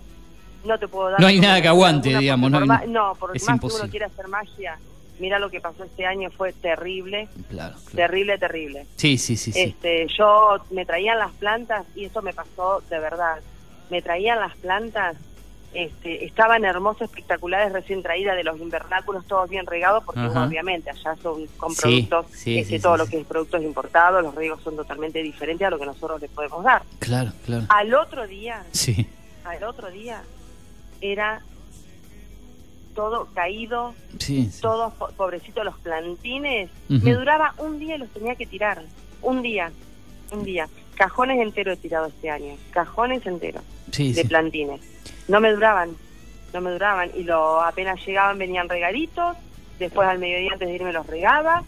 no te puedo dar No hay nada que aguante, digamos, no por más- no, es más que imposible. uno quiera hacer magia, mira lo que pasó este año fue terrible, Claro, claro. terrible, terrible. Sí, sí, sí. sí. Este, yo me traían las plantas y esto me pasó de verdad. Me traían las plantas, este, estaban hermosas, espectaculares, recién traídas de los invernáculos, todos bien regados, porque Ajá. obviamente allá son con productos, sí, este, sí, todo lo que es productos importados, los riegos son totalmente diferentes a lo que nosotros les podemos dar. Claro, claro. Al otro día, Sí. al otro día, era todo caído, todos po- pobrecitos los plantines, me duraba un día y los tenía que tirar, un día, un día. Cajones enteros he tirado este año, cajones enteros Sí, de sí. plantines. No me duraban, no me duraban y lo apenas llegaban venían regaditos, después al mediodía antes de irme los regaba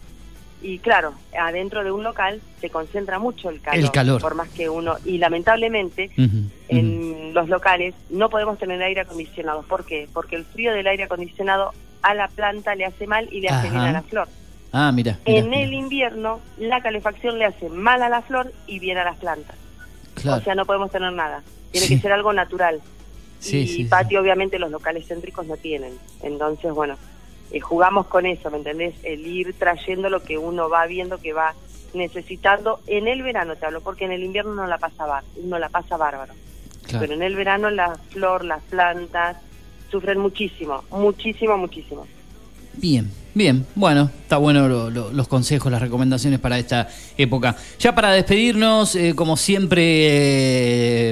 y claro, adentro de un local se concentra mucho el calor, El calor. por más que uno y lamentablemente en los locales no podemos tener aire acondicionado. ¿Por qué? Porque el frío del aire acondicionado a la planta le hace mal y le hace bien a la flor. Ah, mira. mira, en el invierno la calefacción le hace mal a la flor y bien a las plantas. Claro. O sea, no podemos tener nada. Tiene Sí. que ser algo natural. Sí, y sí, patio obviamente los locales céntricos no tienen. Entonces, bueno, eh, jugamos con eso, ¿me entendés? El ir trayendo lo que uno va viendo que va necesitando en el verano, te hablo, porque en el invierno no la pasa, bar, no la pasa bárbaro. Claro. Pero en el verano la flor, las plantas sufren muchísimo, muchísimo, muchísimo. Bien, bien. Bueno, está bueno lo- lo- los consejos, las recomendaciones para esta época. Ya para despedirnos, eh, como siempre,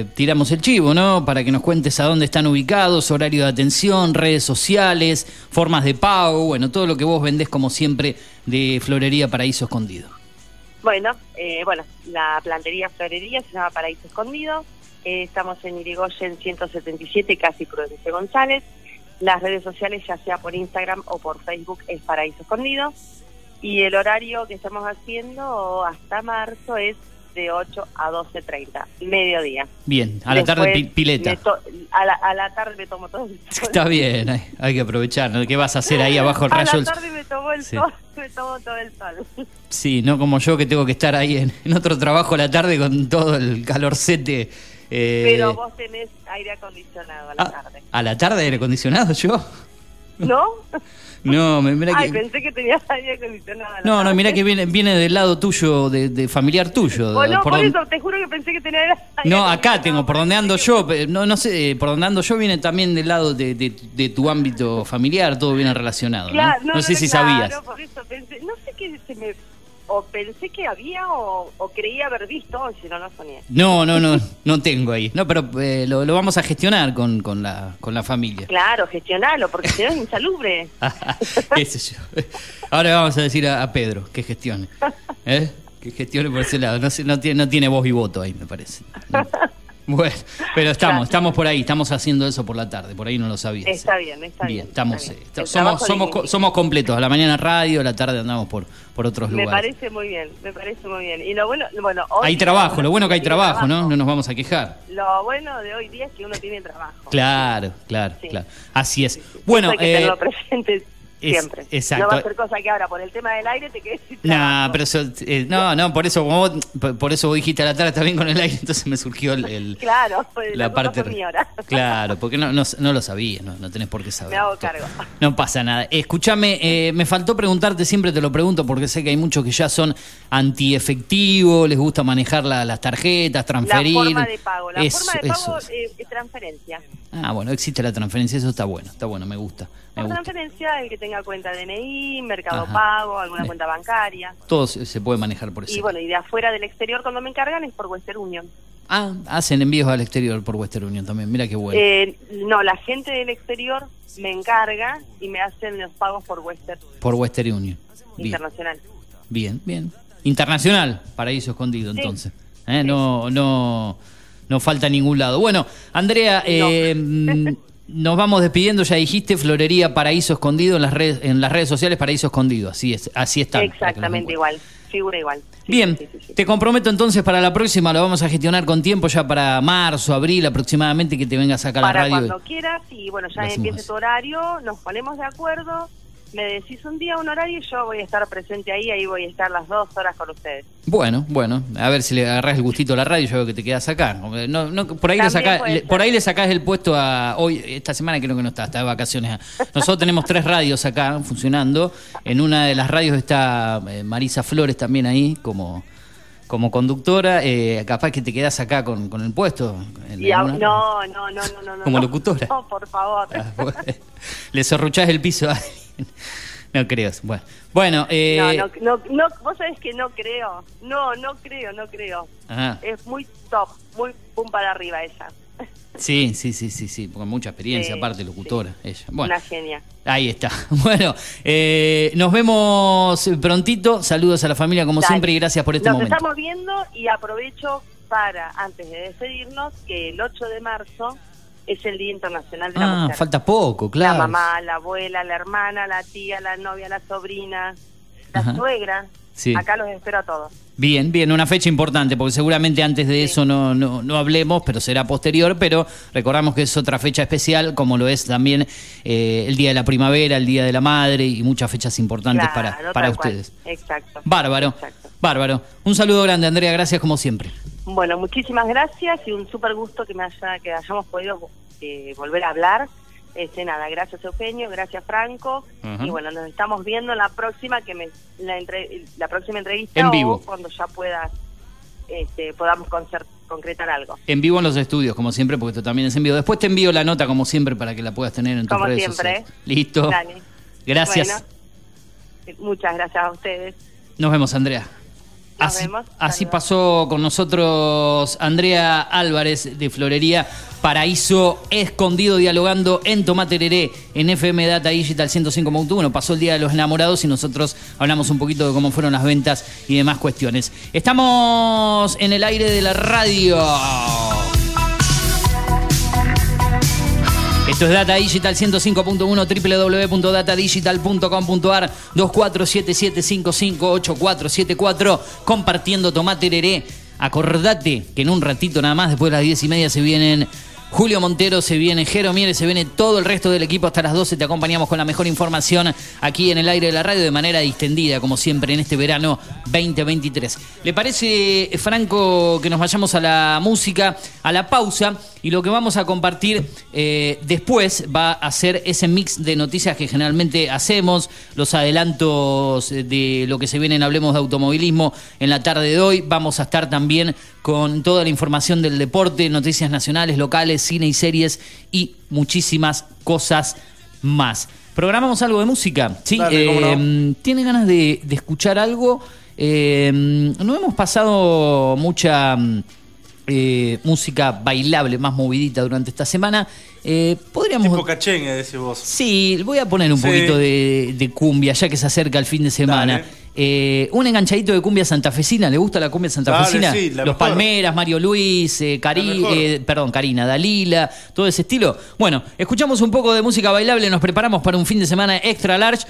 eh, tiramos el chivo, ¿no? Para que nos cuentes a dónde están ubicados, horario de atención, redes sociales, formas de pago, bueno, todo lo que vos vendés como siempre de Florería Paraíso Escondido. Bueno, eh, bueno, la plantería florería se llama Paraíso Escondido. Eh, estamos en Irigoyen 177, casi Prudente González. Las redes sociales, ya sea por Instagram o por Facebook, es Paraíso Escondido. Y el horario que estamos haciendo hasta marzo es de 8 a 12.30, mediodía. Bien, a la tarde Después pi- pileta. a, la, a la tarde me tomo todo el sol. Está bien, hay, hay que aprovechar. ¿Qué vas a hacer ahí abajo el A rayo? la del- tarde me tomo el Sí. sol, me tomo todo el sol. Sí, no como yo que tengo que estar ahí en, en otro trabajo a la tarde con todo el calorcete. Eh, Pero vos tenés aire acondicionado a la ah, tarde. ¿A la tarde aire acondicionado yo? ¿No? No, mira Ay, que... pensé que tenías aire acondicionado. a la No, no, tarde. mira que viene, viene del lado tuyo, de, de familiar tuyo. Bueno, por por, eso, te juro que pensé que tenías aire No, acá tengo, por donde ando yo, no, no sé, eh, por donde ando yo viene también del lado de, de- de tu ámbito familiar, todo viene relacionado, que- ¿no? Claro, no, sé si sabías. Claro, por eso pensé, no sé qué se me... O pensé que había o, o creía haber visto, si no, no soñé. No, no, no, no tengo ahí. No, pero eh, lo, lo vamos a gestionar con, con, la, con la familia. Claro, gestionalo, porque si no es insalubre. Yo. Ahora vamos a decir a, a Pedro que gestione. ¿Eh? Que gestione por ese lado. No, no, tiene, no tiene voz y voto ahí, me parece. ¿no? Bueno, pero estamos, estamos por ahí, estamos haciendo eso por la tarde, por ahí no lo sabías. Está bien, está bien. estamos, está bien. eh, El somos, somos, somos completos. A la mañana radio, a la tarde andamos por, por otros Me lugares. parece muy bien, me parece muy bien. Y lo bueno, bueno hoy Hay trabajo, lo bueno que hay trabajo, ¿no? No nos vamos a quejar. Lo bueno de hoy día es que uno tiene trabajo. Claro, claro, Sí. claro. Así es. Bueno, hay que eh, tenerlo presente es- siempre. exacto. No va a ser cosa que ahora por el tema del aire te quedes sin No, trabajo. pero eso, eh, no, no, por eso, como vos, por- eso vos dijiste a la tarde bien con el aire, entonces me surgió el, el- Claro, pues, la la parte. Claro, porque no, no, no lo sabía, no, no tenés por qué saber. Me hago cargo. No pasa nada. Escúchame, eh, me faltó preguntarte, siempre te lo pregunto porque sé que hay muchos que ya son antiefectivos, les gusta manejar la- las tarjetas, La transferir. forma de pago. La Eso, forma de pago eh, es transferencia. Ah, bueno, existe la transferencia, eso está bueno, está bueno, me gusta. Por transferencia, el que tenga cuenta DNI, Mercado Ajá. Pago, alguna Bien. cuenta bancaria. Todo se, puede manejar por eso. Y bueno, y de afuera del exterior cuando me encargan es por Western Union. Ah, hacen envíos al exterior por Western Union también, mira qué bueno. Eh, no, la gente del exterior me encarga y me hacen los pagos por Western por Western Union. Bien. Internacional. Bien, bien. Internacional, paraíso escondido, Sí. entonces. ¿Eh? No, no, no falta ningún lado. Bueno, Andrea, eh, mm, nos vamos despidiendo, ya dijiste, Florería Paraíso Escondido en las redes, en las redes sociales Paraíso Escondido, así es, así está. para Exactamente igual, figura igual. Sí, Bien, sí, sí, sí. te comprometo entonces para la próxima, lo vamos a gestionar con tiempo ya para marzo, abril aproximadamente, que te vengas acá a la Para radio. cuando quieras y bueno, ya empiece tu horario, nos ponemos de acuerdo, me decís un día un horario y yo voy a estar presente ahí, ahí voy a estar las dos horas con ustedes. Bueno, bueno, a ver si le agarrás el gustito a la radio, yo veo que te quedas acá. No, no, por, ahí le sacás, le- por ahí le sacás el puesto a hoy, esta semana creo que no está, está de vacaciones. Nosotros tenemos tres radios acá funcionando. En una de las radios está eh, Marisa Flores también ahí como, como conductora. Eh, capaz que te quedás acá con, con el puesto. en Y a- no, no, no, no, no, no. Como locutora. No, por favor. Ah, bueno. le zorruchás el piso a. No creo. Bueno, bueno eh, No, no, no, no, vos sabés que no creo. No, no creo, no creo. ajá. Es muy top, muy pum para arriba ella. Sí, sí, sí, sí, sí, con mucha experiencia, Sí, aparte locutora, ella. Bueno, Una genia. ahí está. Bueno, eh, nos vemos prontito. Saludos a la familia como Dale. siempre y gracias por este Nos momento. estamos viendo y aprovecho para, antes de despedirnos, que el 8 de marzo es el Día Internacional de la Ah, Mujer. falta poco, claro. La mamá, la abuela, la hermana, la tía, la novia, la sobrina, la Ajá. suegra. Sí. Acá los espero a todos. Bien, bien, una fecha importante, porque seguramente antes de eso no, no, no hablemos, pero será posterior, pero recordamos que es otra fecha especial, como lo es también eh, el Día de la Primavera, el Día de la Madre y muchas fechas importantes Claro, para, para cual. ustedes. Exacto. Bárbaro, Exacto. Bárbaro. Un saludo grande, Andrea, gracias como siempre. Bueno, muchísimas gracias y un súper gusto que me haya, que hayamos podido eh, volver a hablar. Este, nada, gracias Eugenio, gracias Franco. Y bueno, nos estamos viendo en la próxima, que me, la, entre- la próxima entrevista En o vivo. cuando ya pueda, este, podamos concretar algo. En vivo en los estudios, como siempre, porque esto también es en vivo. Después te envío la nota, como siempre, para que la puedas tener en tus Como redes siempre. sociales. Listo. Dale. Gracias. Bueno, muchas gracias a ustedes. Nos vemos, Andrea. Así, pasó con nosotros Andrea Álvarez de Florería Paraíso Escondido dialogando en Tomatereré en FM Data Digital 105.1. Pasó el Día de los Enamorados y nosotros hablamos un poquito de cómo fueron las ventas y demás cuestiones. Estamos en el aire de la radio. Esto es Data Digital 105.1 www.datadigital.com.ar 2477558474 compartiendo Tomate Hereré. Acordate que en un ratito nada más, después de las 10 y media, se vienen Julio Montero, se viene Jero Mieres, se viene todo el resto del equipo hasta las 12. Te acompañamos con la mejor información aquí en el aire de la radio de manera distendida, como siempre, en este verano 2023. ¿Le parece, Franco, que nos vayamos a la música, a la pausa? Y lo que vamos a compartir eh, después va a ser ese mix de noticias que generalmente hacemos, los adelantos de lo que se viene en Hablemos de Automovilismo en la tarde de hoy. Vamos a estar también con toda la información del deporte, noticias nacionales, locales, cine y series y muchísimas cosas más. ¿Programamos algo de música? Sí, Dale, cómo no. eh, ¿tiene ganas de, de escuchar algo? Eh, no hemos pasado mucha eh, música bailable, más movidita durante esta semana. Eh, podríamos... Tipo cachengue, decís vos. Sí, voy a poner un Sí. poquito de, de cumbia, ya que se acerca el fin de semana. Dale. Eh, un enganchadito de cumbia santafesina, ¿le gusta la cumbia santafesina? Dale, sí, la Los mejor. Palmeras, Mario Luis, eh, Cari- eh, perdón, Karina, Dalila, todo ese estilo. Bueno, escuchamos un poco de música bailable, nos preparamos para un fin de semana extra large.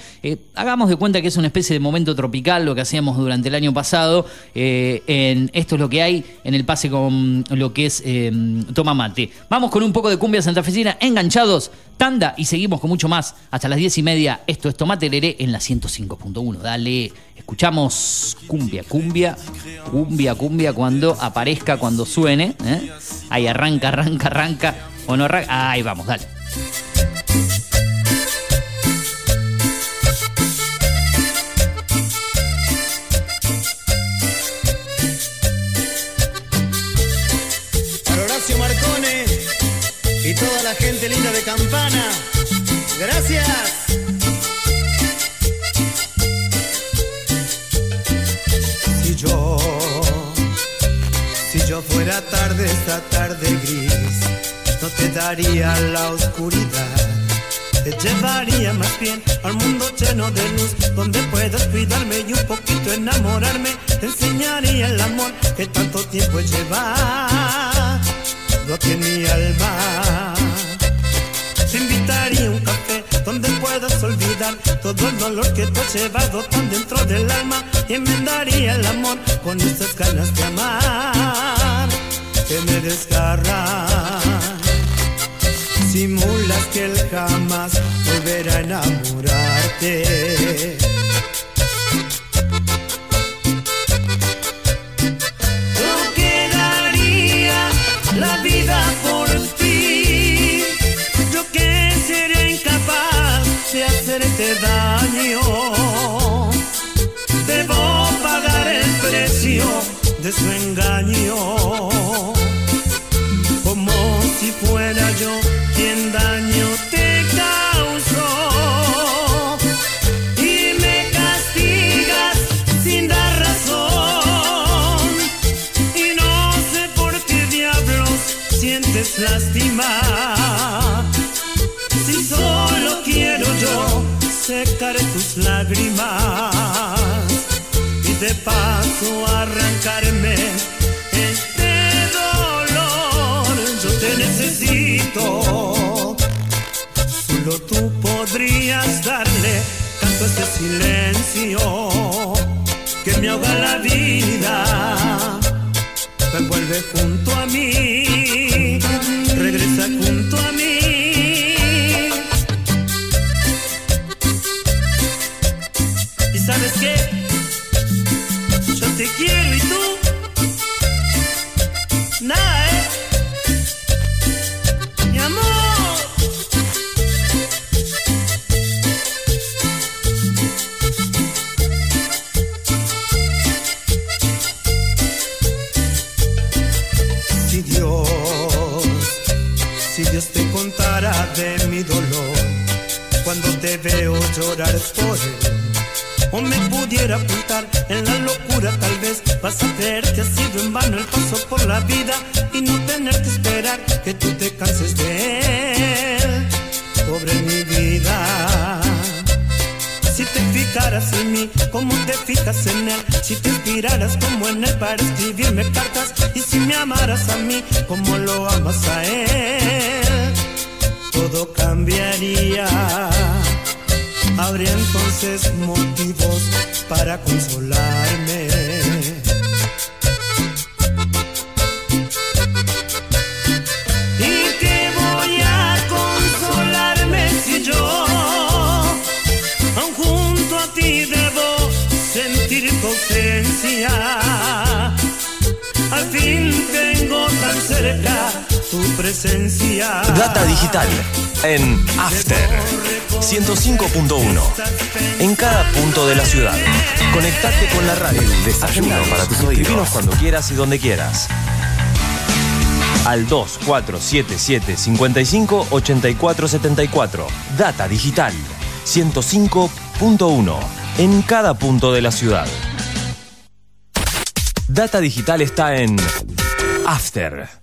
Hagamos de cuenta que es una especie de momento tropical, lo que hacíamos durante el año pasado. en Esto es lo que hay en el pase con lo que es Toma Mate. Vamos con un poco de cumbia santafesina, enganchados, tanda y seguimos con mucho más hasta las diez y media. Esto es Tomate Leré en la 105.1. Dale, escuchamos cumbia, cumbia, cumbia, cumbia cuando aparezca, cuando suene. ¿eh? Ahí arranca, arranca, arranca. O no arranca. Ahí vamos, dale. Fuera tarde esta tarde gris, no te daría la oscuridad. Te llevaría más bien al mundo lleno de luz, donde puedas cuidarme y un poquito enamorarme. Te enseñaría el amor que tanto tiempo lleva. roto en mi alma. Te invitaría un café donde puedas olvidar todo el dolor que tú has llevado tan dentro del alma. Y enmendaría el amor con esas ganas de amar que me desgarran. Simulas que él jamás volverá a enamorarte. Yo quedaría la vida por ti. Yo que seré incapaz de hacerte daño. Debo pagar el precio de su engaño. Si fuera yo quien daño te causó. Y me castigas sin dar razón. Y no sé por qué diablos sientes lástima. Si solo quiero yo secar tus lágrimas y de paso arrancarme canto a este silencio que me ahoga la vida. Ven, vuelve junto a mí, o me pudiera ocultar en la locura, tal vez vas a creer que ha sido en vano el paso por la vida y no tener que esperar que tú te canses de él. Pobre mi vida. Si te fijaras en mí, como te fijas en él. Si te inspiraras como en él para escribirme cartas. Y si me amaras a mí, como lo amas a él. Todo cambiaría. Habría entonces motivos para consolarme. ¿Y qué voy a consolarme si yo, aun junto a ti, debo sentir tu? Al fin tengo tan cerca tu presencia. Data digital en After 105.1 en cada punto de la ciudad. Conectate con la radio. Desayuno para tus oídos. Cuando quieras y donde quieras. Al 2477 55 84 74. Data digital 105.1 en cada punto de la ciudad. Data digital está en After.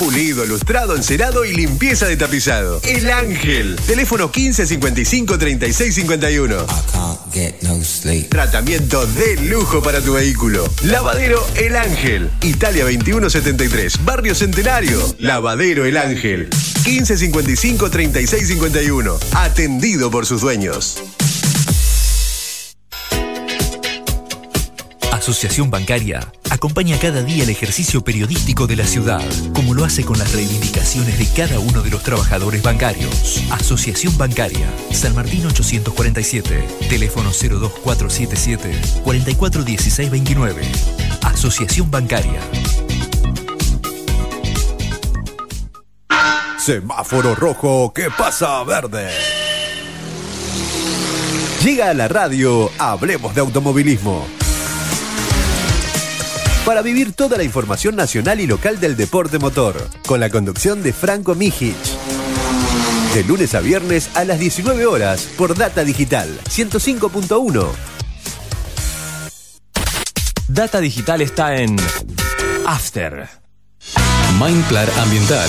Pulido, lustrado, encerado y limpieza de tapizado. El Ángel. Teléfono 15 55 36 51. Tratamiento de lujo para tu vehículo. Lavadero El Ángel. Italia 2173. Barrio Centenario. Lavadero El Ángel. 1555 3651. Atendido por sus dueños. Asociación Bancaria acompaña cada día el ejercicio periodístico de la ciudad, como lo hace con las reivindicaciones de cada uno de los trabajadores bancarios. Asociación Bancaria, San Martín 847, teléfono 02477 441629. Asociación Bancaria. Semáforo rojo, ¿qué pasa verde? Llega a la radio, hablemos de automovilismo. Para vivir toda la información nacional y local del deporte motor, con la conducción de Franco Mijic. De lunes a viernes a las 19 horas por Data Digital 105.1. Data Digital está en After. Mindplar Ambiental.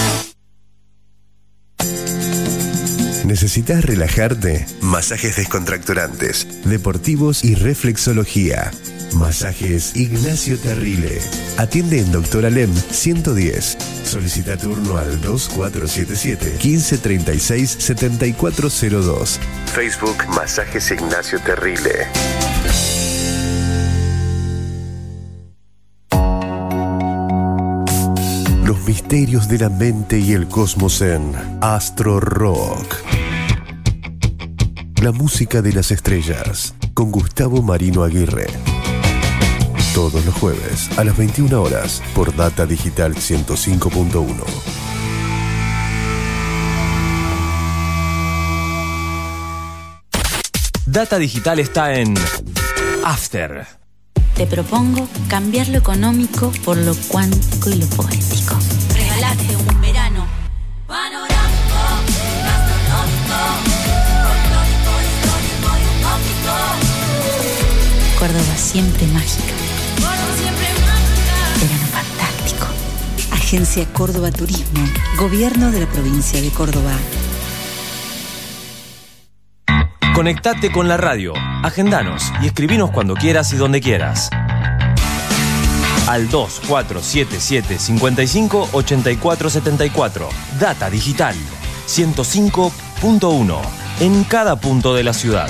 ¿Necesitas relajarte? Masajes descontracturantes, deportivos y reflexología. Masajes Ignacio Terrile. Atiende en Doctor Alem 110. Solicita turno al 2477 1536 7402. Facebook Masajes Ignacio Terrile. Los misterios de la mente y el cosmos en Astro Rock. La música de las estrellas con Gustavo Marino Aguirre. Todos los jueves a las 21 horas por Data Digital 105.1. Data Digital está en After. Te propongo cambiar lo económico por lo cuántico y lo poético. Córdoba siempre mágica. Verano fantástico. Agencia Córdoba Turismo. Gobierno de la provincia de Córdoba. Conectate con la radio, agendanos y escribinos cuando quieras y donde quieras. Al 2477 55 84 74. Data Digital 105.1. En cada punto de la ciudad.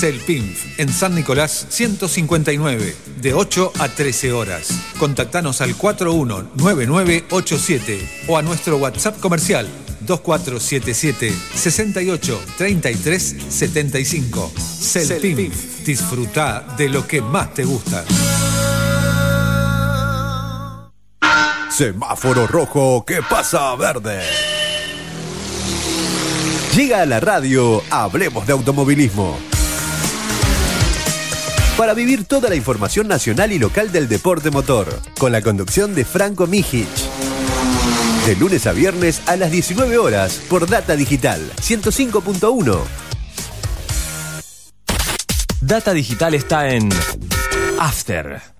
Celpinf, en San Nicolás 159, de 8 a 13 horas. Contactanos al 419987 o a nuestro WhatsApp comercial 2477 68 33 75. Celpinf, disfruta de lo que más te gusta. Semáforo rojo, ¿qué pasa verde? Llega a la radio, hablemos de automovilismo. Para vivir toda la información nacional y local del deporte motor, con la conducción de Franco Mijic. De lunes a viernes a las 19 horas por Data Digital 105.1. Data Digital está en After.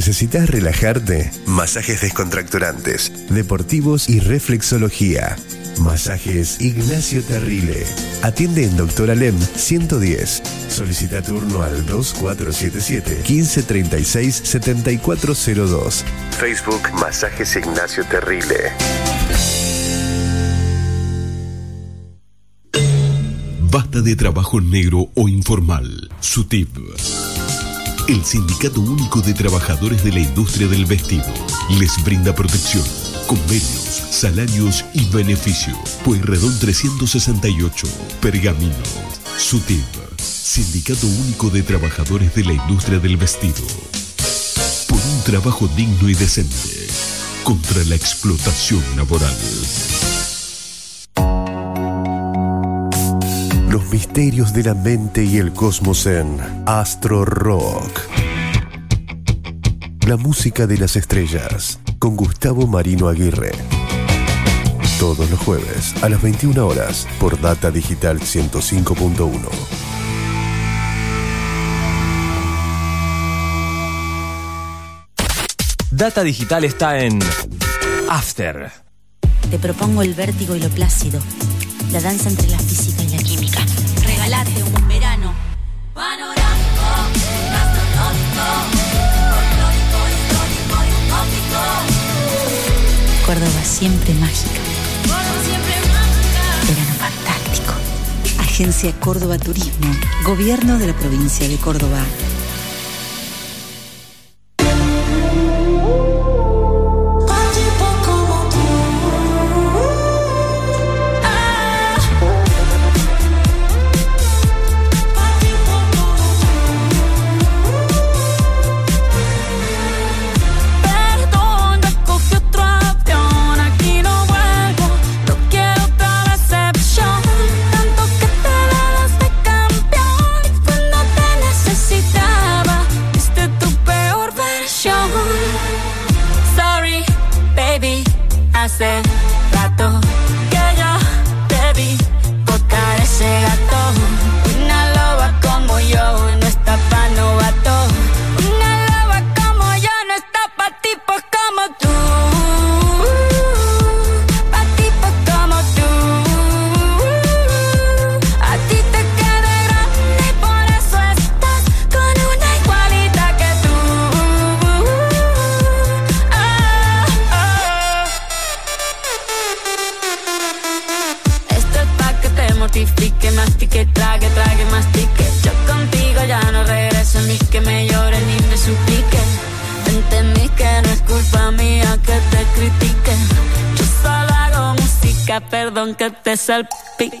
¿Necesitas relajarte? Masajes descontracturantes, deportivos y reflexología. Masajes Ignacio Terrile. Atiende en Doctor Alem 110. Solicita turno al 2477 1536 7402. Facebook Masajes Ignacio Terrile. Basta de trabajo negro o informal. SUTIP. El Sindicato Único de Trabajadores de la Industria del Vestido les brinda protección, convenios, salarios y beneficio. Pueyrredón 368, Pergamino. SUTIP. Sindicato Único de Trabajadores de la Industria del Vestido. Por un trabajo digno y decente. Contra la explotación laboral. Los misterios de la mente y el cosmos en Astro Rock. La música de las estrellas con Gustavo Marino Aguirre. Todos los jueves a las 21 horas por Data Digital 105.1. Data Digital está en After. Te propongo el vértigo y lo plácido, la danza entre la física y Córdoba siempre mágica. Verano fantástico. Agencia Córdoba Turismo. Gobierno de la provincia de Córdoba. Música, perdón que te salpique.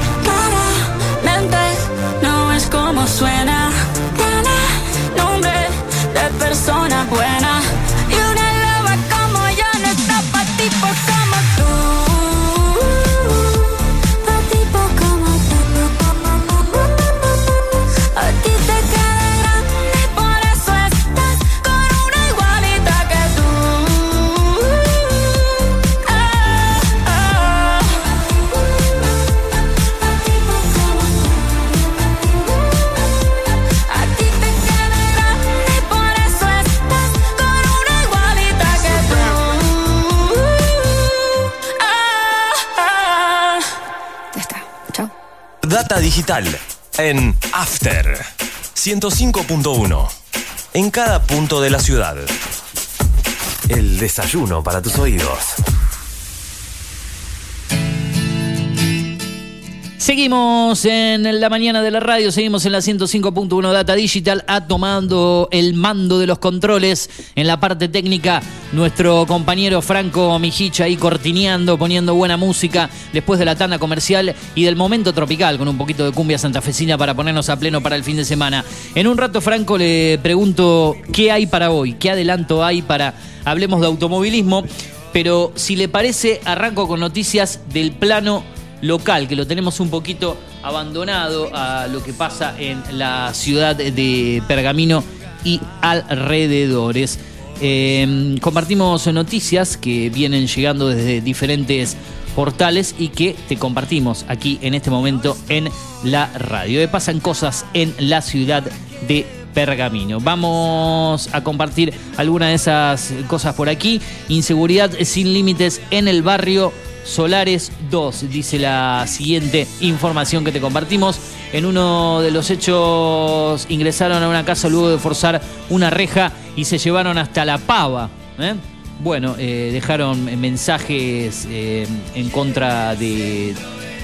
Suena. Tiene nombre de persona buena. Digital en After 105.1. En cada punto de la ciudad. El desayuno para tus oídos. Seguimos en la mañana de la radio, seguimos en la 105.1 Data Digital, a tomando el mando de los controles en la parte técnica. Nuestro compañero Franco Mijicha ahí cortineando, poniendo buena música después de la tanda comercial y del momento tropical, con un poquito de cumbia santafesina para ponernos a pleno para el fin de semana. En un rato, Franco, le pregunto qué hay para hoy, qué adelanto hay para hablemos de automovilismo. Pero si le parece, arranco con noticias del plano local, que lo tenemos un poquito abandonado a lo que pasa en la ciudad de Pergamino y alrededores. Eh, compartimos noticias que vienen llegando desde diferentes portales y que te compartimos aquí en este momento en la radio. Pasan cosas en la ciudad de Pergamino. Vamos a compartir algunas de esas cosas por aquí. Inseguridad sin límites en el barrio Solares 2, dice la siguiente información que te compartimos. En uno de los hechos ingresaron a una casa luego de forzar una reja y se llevaron hasta la pava. ¿eh? Bueno, eh, dejaron mensajes eh, en contra de,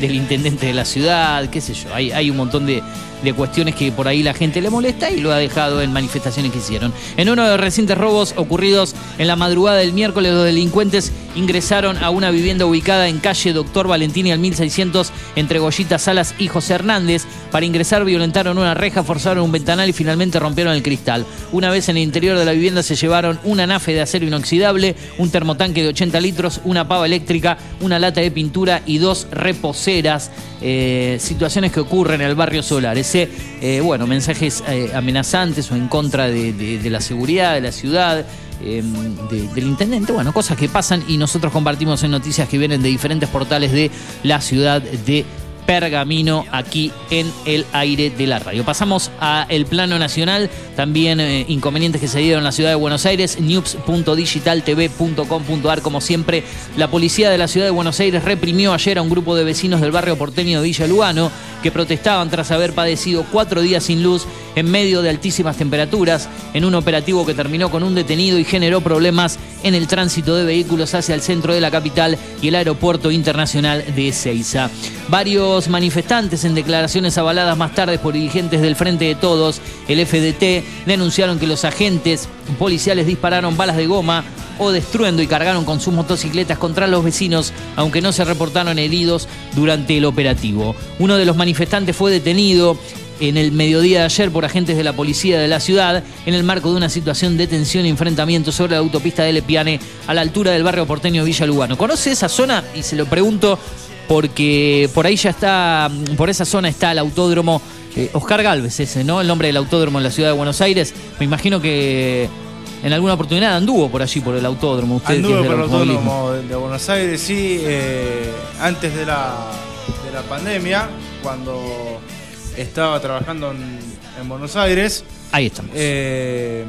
del intendente de la ciudad, qué sé yo. Hay un montón de, de cuestiones que por ahí la gente le molesta y lo ha dejado en manifestaciones que hicieron. En uno de los recientes robos ocurridos en la madrugada del miércoles, los delincuentes ingresaron a una vivienda ubicada en calle Doctor Valentini al 1600 entre Goyita Salas y José Hernández. Para ingresar violentaron una reja, forzaron un ventanal y finalmente rompieron el cristal. Una vez en el interior de la vivienda se llevaron una nafe de acero inoxidable, un termotanque de 80 litros, una pava eléctrica, una lata de pintura y dos reposeras. Eh, situaciones que ocurren en el barrio Solar. Ese, eh, bueno, mensajes eh, amenazantes o en contra de, la seguridad de la ciudad, de- del intendente, bueno, cosas que pasan y nosotros compartimos en noticias que vienen de diferentes portales de la ciudad de Pergamino aquí en el aire de la radio. Pasamos a el plano nacional, también eh, inconvenientes que se dieron en la ciudad de Buenos Aires, news.digitaltv.com.ar como siempre, la policía de la ciudad de Buenos Aires reprimió ayer a un grupo de vecinos del barrio porteño de Villa Lugano que protestaban tras haber padecido cuatro días sin luz en medio de altísimas temperaturas, en un operativo que terminó con un detenido y generó problemas en el tránsito de vehículos hacia el centro de la capital y el aeropuerto internacional de Ezeiza. Varios manifestantes en declaraciones avaladas más tarde por dirigentes del Frente de Todos, el FDT, denunciaron que los agentes policiales dispararon balas de goma o destruyendo y cargaron con sus motocicletas contra los vecinos, aunque no se reportaron heridos durante el operativo. Uno de los manifestantes fue detenido en el mediodía de ayer por agentes de la policía de la ciudad en el marco de una situación de tensión y enfrentamiento sobre la autopista de Lepiane a la altura del barrio porteño Villa Lugano. ¿Conoce esa zona? Y se lo pregunto porque por ahí ya está, por esa zona está el autódromo eh, Oscar Galvez, ese, ¿no? El nombre del autódromo en la ciudad de Buenos Aires. Me imagino que en alguna oportunidad anduvo por allí, por el autódromo. Usted por el autódromo de, de Buenos Aires, sí, eh, antes de la, de la pandemia, cuando estaba trabajando en, en Buenos Aires. Ahí estamos. eh,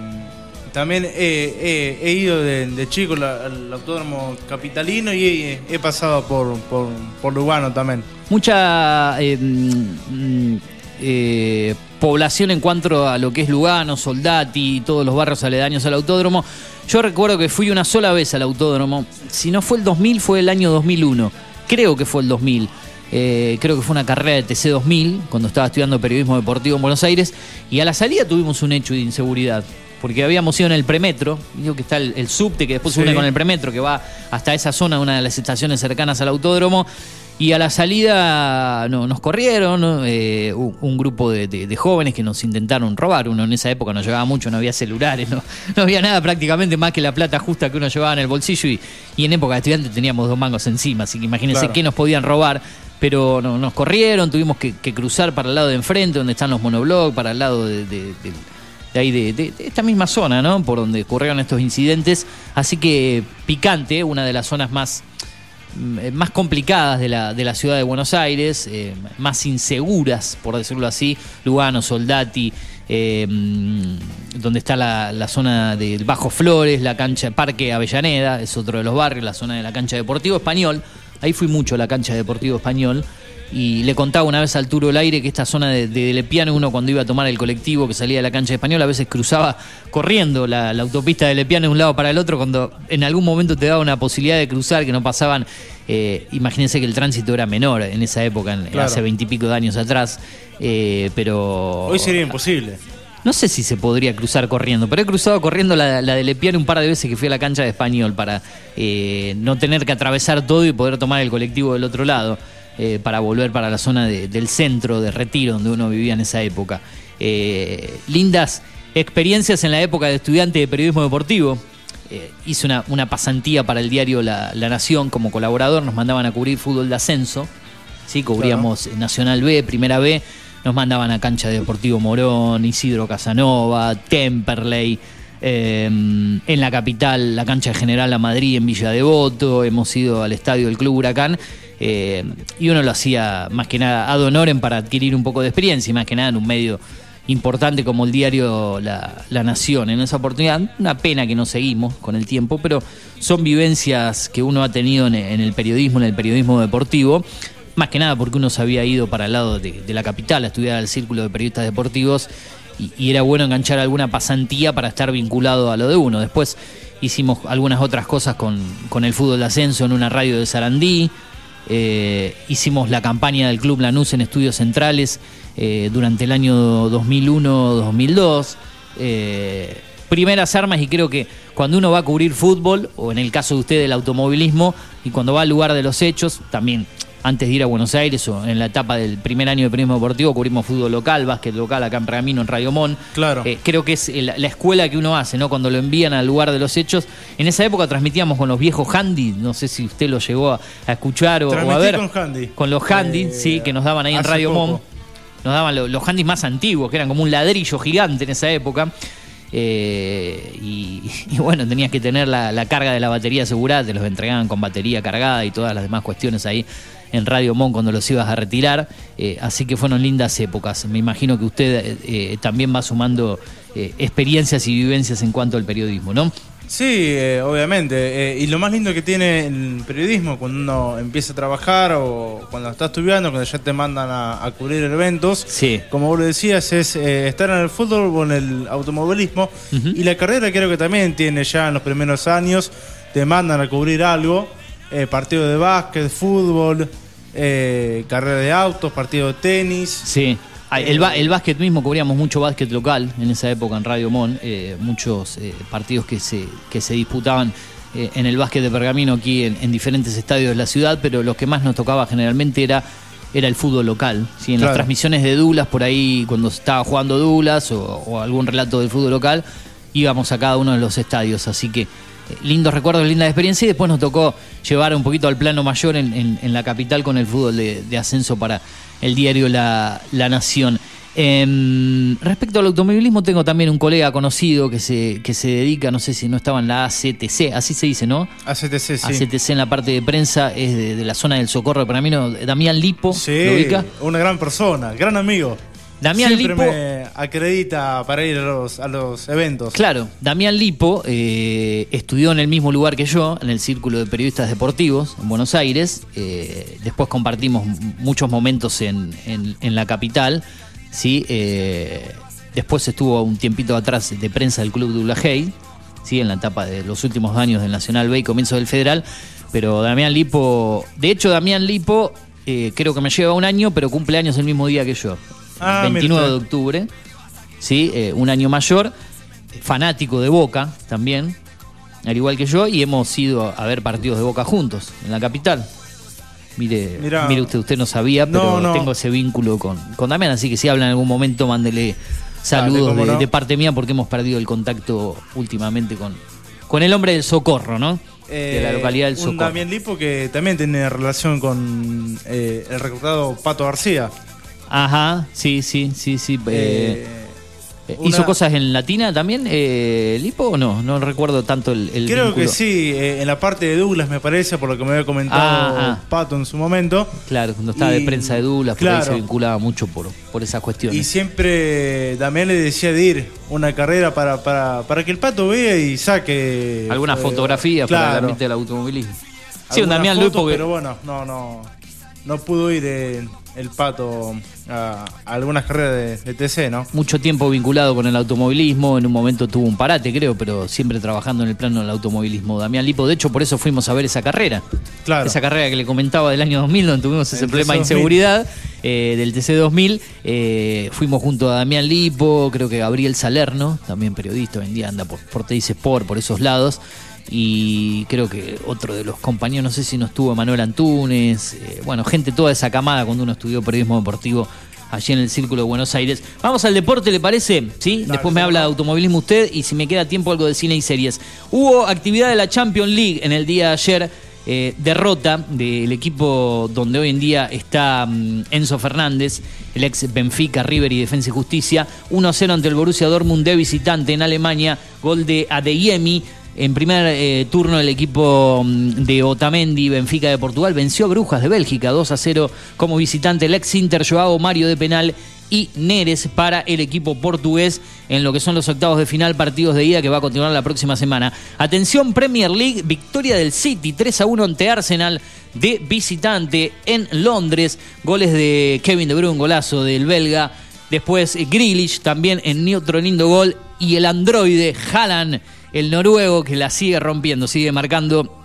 También he ido de, de chico la- al autódromo capitalino y he, he pasado por, por, por Lugano también. mucha eh, mm, eh, población en cuanto a lo que es Lugano, Soldati y todos los barrios aledaños al autódromo. Yo recuerdo que fui una sola vez al autódromo. Si no fue el 2000, fue el año 2001. Creo que fue el 2000. Eh, creo que fue una carrera de TC 2000, cuando estaba estudiando periodismo deportivo en Buenos Aires. Y a la salida tuvimos un hecho de inseguridad. Porque habíamos ido en el premetro, digo que está el, el subte que después se Sí. une con el premetro, que va hasta esa zona, una de las estaciones cercanas al autódromo. Y a la salida no, nos corrieron ¿no? Eh, un, un grupo de, de- de jóvenes que nos intentaron robar. Uno en esa época no llevaba mucho, no había celulares, no, no había nada prácticamente más que la plata justa que uno llevaba en el bolsillo. Y, y en época de estudiante teníamos dos mangos encima, así que imagínense Claro. qué nos podían robar. Pero no, nos corrieron, tuvimos que, que cruzar para el lado de enfrente, donde están los monoblocks, para el lado de, de- de ahí de, de- de esta misma zona, ¿no? Por donde ocurrieron estos incidentes. Así que picante, una de las zonas más, mm, más complicadas de la, de la ciudad de Buenos Aires, eh, más inseguras, por decirlo así. Lugano, Soldati, eh, mm, donde está la, la zona del Bajo Flores, la cancha Parque Avellaneda, es otro de los barrios, la zona de la cancha Deportivo Español. Ahí fui mucho a la cancha Deportivo Español. Y le contaba una vez al Turo del Aire que esta zona de, de Lepiano, uno cuando iba a tomar el colectivo que salía de la cancha española, a veces cruzaba corriendo la, la autopista de Lepiano de un lado para el otro, cuando en algún momento te daba una posibilidad de cruzar que no pasaban. eh, imagínense que el tránsito era menor en esa época, en- Claro. hace veintipico de años atrás, eh, pero. Hoy sería imposible. No sé si se podría cruzar corriendo, pero he cruzado corriendo la, la de Lepiano un par de veces que fui a la cancha de español para eh, no tener que atravesar todo y poder tomar el colectivo del otro lado eh, para volver para la zona de- del centro de retiro donde uno vivía en esa época. Eh, lindas experiencias en la época de estudiante de periodismo deportivo. Eh, hice una, una pasantía para el diario la, La Nación como colaborador, nos mandaban a cubrir fútbol de ascenso. ¿sí? Cubríamos Nacional B, Primera B, nos mandaban a cancha de Deportivo Morón, Isidro Casanova, Temperley, eh, en la capital, la cancha General La Madrid en Villa Devoto, hemos ido al estadio del Club Huracán. eh, y uno lo hacía más que nada ad honorem para adquirir un poco de experiencia y más que nada en un medio importante como el diario La, Nación. En esa oportunidad, una pena que no seguimos con el tiempo, pero son vivencias que uno ha tenido en, en el periodismo, en el periodismo deportivo. Más que nada porque uno se había ido para el lado de, la capital a estudiar al círculo de periodistas deportivos y, era bueno enganchar alguna pasantía para estar vinculado a lo de uno. Después hicimos algunas otras cosas con, con el fútbol de ascenso en una radio de Sarandí. Eh, hicimos la campaña del Club Lanús en estudios centrales eh, durante el año 2001-2002. Eh, primeras armas y creo que cuando uno va a cubrir fútbol, o en el caso de usted del automovilismo, y cuando va al lugar de los hechos, también antes de ir a Buenos Aires o en la etapa del primer año de periodismo deportivo, cubrimos fútbol local, básquet local acá en Pergamino, en Radio Mon. Claro. Eh, creo que es la, la escuela que uno hace, ¿no? Cuando lo envían al lugar de los hechos. En esa época transmitíamos con los viejos handy, no sé si usted lo llegó a, a escuchar o, o a ver. con Handy. Con los handy, Eh, sí, que nos daban ahí en Radio poco. Mon. Nos daban lo- los handys más antiguos, que eran como un ladrillo gigante en esa época. Eh, y, y bueno, tenías que tener la, la carga de la batería asegurada, te los entregaban con batería cargada y todas las demás cuestiones ahí en Radio Mon cuando los ibas a retirar. Eh, así que fueron lindas épocas. Me imagino que usted eh, eh, también va sumando eh, experiencias y vivencias en cuanto al periodismo, ¿no? Sí, obviamente. y lo más lindo que tiene el periodismo cuando uno empieza a trabajar o cuando está estudiando, cuando ya te mandan a, a cubrir eventos, Sí. como vos lo decías, es estar en el fútbol o en el automovilismo. Y la carrera creo que también tiene ya en los primeros años, te mandan a cubrir algo, eh, partido de básquet, fútbol, eh, carrera de autos, partido de tenis. Sí. El, ba- el básquet mismo, cubríamos mucho básquet local en esa época en Radio Mon, eh, muchos eh, partidos que se, que se disputaban eh, en el básquet de Pergamino aquí en, en diferentes estadios de la ciudad, pero lo que más nos tocaba generalmente era, era el fútbol local. ¿sí? En las transmisiones de Dulas, por ahí cuando estaba jugando Dulas o, o algún relato del fútbol local, íbamos a cada uno de los estadios, así que eh, lindos recuerdos, linda experiencia y después nos tocó llevar un poquito al plano mayor en, en- en la capital con el fútbol de, de ascenso para el diario La, La Nación. Em, respecto al automovilismo, tengo también un colega conocido que se, que se dedica, no sé si no estaba en la ACTC, así se dice, ¿no? ACTC, sí. ACTC en la parte de prensa, es de, de la zona del Socorro de Pergamino, Damián Lipo, Sí, ¿lo ubica? una gran persona, gran amigo. Damián Siempre Lipo- me acredita para ir a los, a los eventos. Claro, Damián Lipo eh, estudió en el mismo lugar que yo, en el Círculo de Periodistas Deportivos, en Buenos Aires. Eh, después compartimos muchos momentos en, en- en la capital. ¿sí? Eh, después estuvo un tiempito atrás de prensa del Club de Ulajei, ¿sí? en la etapa de los últimos años del Nacional B y comienzo del Federal. Pero Damián Lipo, de hecho Damián Lipo eh, creo que me lleva un año, pero cumple años el mismo día que yo. Ah, mira 29 de octubre. ¿sí? Eh, un año mayor, fanático de Boca también, al igual que yo, y hemos ido a ver partidos de Boca juntos en la capital. Mire, Mirá. mire usted, usted no sabía, pero no. tengo ese vínculo con, con Damián, así que si habla en algún momento, mándele saludos de, no. de parte mía porque hemos perdido el contacto últimamente con, con el hombre del socorro, ¿no? de la Eh, localidad del Un Socorro. Damián Lipo que también tiene relación con eh, el reclutado Pato García. Ajá, sí, sí, sí, sí. eh, Eh, ¿Hizo una- cosas en Latina también, eh, Lipo, o no? No recuerdo tanto el, el Creo que sí, eh, en la parte de Douglas me parece, por lo que me había comentado Ah, ah. Pato en su momento. Claro, cuando estaba de prensa de Douglas, por ahí claro. se vinculaba mucho por, por esas cuestiones. Y siempre Damián le decía de ir una carrera para, para, para que el Pato vea y saque. Alguna eh, fotografía para el claro. ambiente del automovilismo. Sí, un Damián Lupo que- Pero bueno, no, no, no pudo ir eh, el Pato a, a algunas carreras de, de TC, ¿no? mucho tiempo vinculado con el automovilismo, en un momento tuvo un parate, creo, pero siempre trabajando en el plano del automovilismo. Damián Lipo, de hecho, por eso fuimos a ver esa carrera. Claro. Esa carrera que le comentaba del año 2000, donde tuvimos ese El problema de TC 2000. inseguridad eh, del TC2000. Eh, fuimos junto a Damián Lipo, creo que Gabriel Salerno, también periodista, hoy en día anda por, por Teis Sport, por esos lados. Y creo que otro de los compañeros, no sé si no estuvo Manuel Antunes, eh, bueno, gente toda esa camada cuando uno estudió periodismo deportivo allí en el Círculo de Buenos Aires. Vamos al deporte, ¿le parece? ¿Sí? Después me habla de automovilismo usted y si me queda tiempo algo de cine y series. Hubo actividad de la Champions League en el día de ayer. eh, derrota del equipo donde hoy en día está mm, Enzo Fernández, el ex Benfica, River y Defensa y Justicia, 1-0 ante el Borussia Dortmund de visitante en Alemania, gol de Adeyemi. En primer eh, turno el equipo mm, de Otamendi, Benfica de Portugal, venció a Brujas de Bélgica 2 a 0 como visitante el ex Inter Joao Mario de penal y Neres para el equipo portugués en lo que son los octavos de final, partidos de ida que va a continuar la próxima semana. Atención Premier League, victoria del City 3 a 1 ante Arsenal de visitante en Londres, goles de Kevin De Bruyne, golazo del belga, después Grealish también en otro lindo gol. Y el androide Haaland, el noruego que la sigue rompiendo, sigue marcando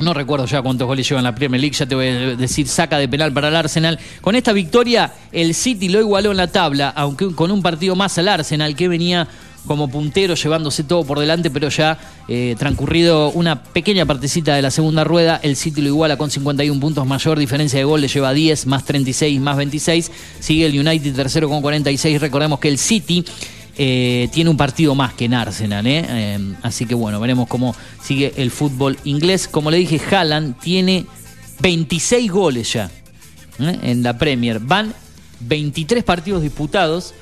no recuerdo ya cuántos goles lleva en la Premier League, ya te voy a decir, saca de penal para el Arsenal. Con esta victoria, el City lo igualó en la tabla, aunque con un partido más al Arsenal, que venía como puntero llevándose todo por delante, pero ya eh, transcurrido una pequeña partecita de la segunda rueda, el City lo iguala con 51 puntos, mayor diferencia de gol, le lleva 10, más 36, más 26. Sigue el United tercero con 46. Recordemos que el City eh, tiene un partido más que en Arsenal, ¿eh? Eh, así que bueno, veremos cómo sigue el fútbol inglés. Como le dije, Haaland tiene 26 goles ya en la Premier. Van 23 partidos disputados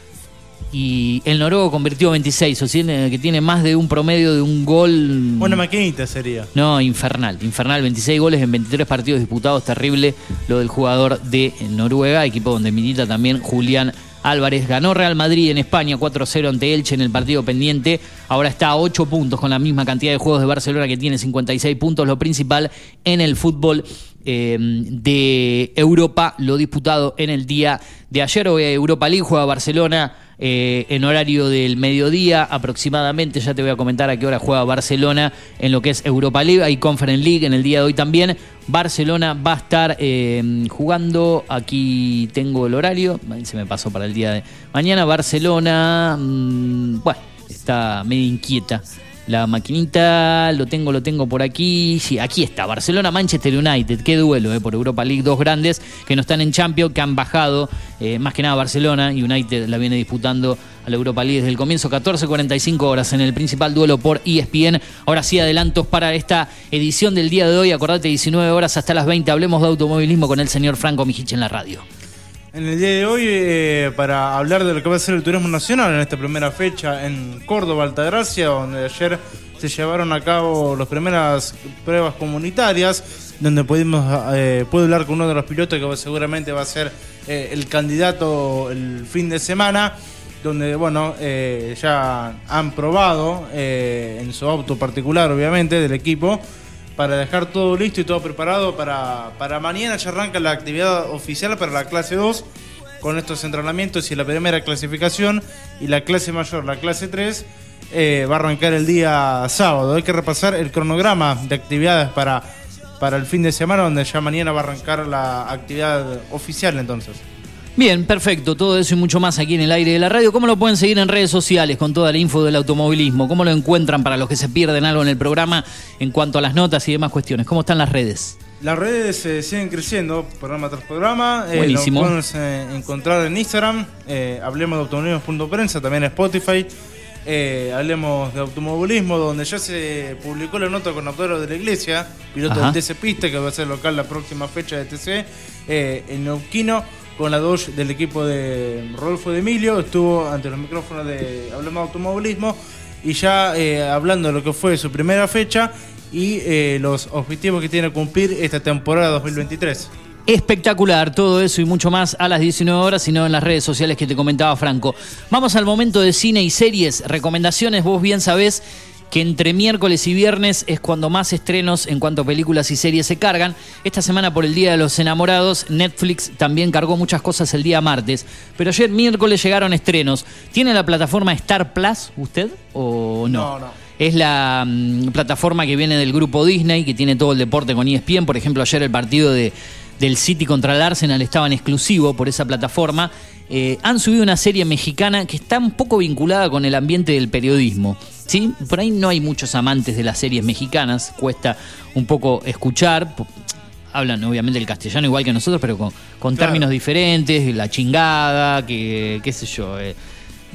y el noruego convirtió 26, o sea que tiene más de un promedio de un gol. Una maquinita sería. No, infernal, infernal, 26 goles en 23 partidos disputados, terrible lo del jugador de Noruega, equipo donde milita también Julián Álvarez. Ganó Real Madrid en España 4-0 ante Elche en el partido pendiente, ahora está a 8 puntos con la misma cantidad de juegos de Barcelona que tiene 56 puntos, lo principal en el fútbol eh, de Europa, lo disputado en el día de ayer, hoy Europa League juega Barcelona eh, en horario del mediodía aproximadamente. Ya te voy a comentar a qué hora juega Barcelona en lo que es Europa League. Hay Conference League en el día de hoy también. Barcelona va a estar eh, jugando. Aquí tengo el horario. Se me pasó para el día de mañana. Barcelona. mm, bueno, está medio inquieta. La maquinita, lo tengo, lo tengo por aquí. Sí, aquí está. Barcelona, Manchester United. Qué duelo, eh, por Europa League. Dos grandes que no están en Champions, que han bajado. eh, más que nada Barcelona. United la viene disputando a la Europa League desde el comienzo. 14.45 horas en el principal duelo por ESPN. Ahora sí, adelantos para esta edición del día de hoy. Acordate, 19 horas hasta las 20. Hablemos de automovilismo con el señor Franco Mijich en la radio. En el día de hoy, eh, para hablar de lo que va a ser el turismo nacional en esta primera fecha en Córdoba, Altagracia, donde ayer se llevaron a cabo las primeras pruebas comunitarias, donde pudimos eh, hablar con uno de los pilotos que seguramente va a ser eh, el candidato el fin de semana. donde, bueno, eh, ya han probado eh, en su auto particular, obviamente, del equipo, para dejar todo listo y todo preparado para, para mañana ya arranca la actividad oficial para la clase 2 con estos entrenamientos y la primera clasificación y la clase mayor, la clase 3, eh, va a arrancar el día sábado. Hay que repasar el cronograma de actividades para, para el fin de semana, donde ya mañana va a arrancar la actividad oficial entonces. Bien, perfecto. Todo eso y mucho más aquí en el aire de la radio. ¿Cómo lo pueden seguir en redes sociales con toda la info del automovilismo? ¿Cómo lo encuentran para los que se pierden algo en el programa en cuanto a las notas y demás cuestiones? ¿Cómo están las redes? Las redes eh, siguen creciendo, programa tras programa. Eh, Buenísimo. Nos pueden eh, encontrar en Instagram, eh, hablemos de automovilismo.prensa, también en Spotify. eh, hablemos de automovilismo, donde ya se publicó la nota con Autoro de la Iglesia, piloto Ajá. del TC Pista, que va a ser local la próxima fecha de TC, eh, en Neuquino, con la Dodge del equipo de Rodolfo de Emilio. Estuvo ante los micrófonos de Hablemos de Automovilismo y ya eh, hablando de lo que fue su primera fecha y eh, los objetivos que tiene que cumplir esta temporada 2023. Espectacular, todo eso y mucho más a las 19 horas, sino en las redes sociales que te comentaba Franco. Vamos al momento de cine y series, recomendaciones, vos bien sabés que entre miércoles y viernes es cuando más estrenos en cuanto a películas y series se cargan. Esta semana por el Día de los Enamorados, Netflix también cargó muchas cosas el día martes, pero ayer miércoles llegaron estrenos. ¿Tiene la plataforma Star Plus usted o no? No, no. Es la mm, plataforma que viene del grupo Disney, que tiene todo el deporte con ESPN. Por ejemplo, ayer el partido de, del City contra el Arsenal estaba en exclusivo por esa plataforma. Eh, han subido una serie mexicana que está un poco vinculada con el ambiente del periodismo. ¿sí? Por ahí no hay muchos amantes de las series mexicanas, cuesta un poco escuchar. Hablan obviamente el castellano igual que nosotros, pero con, con Claro. términos diferentes, la chingada, que qué sé yo. eh,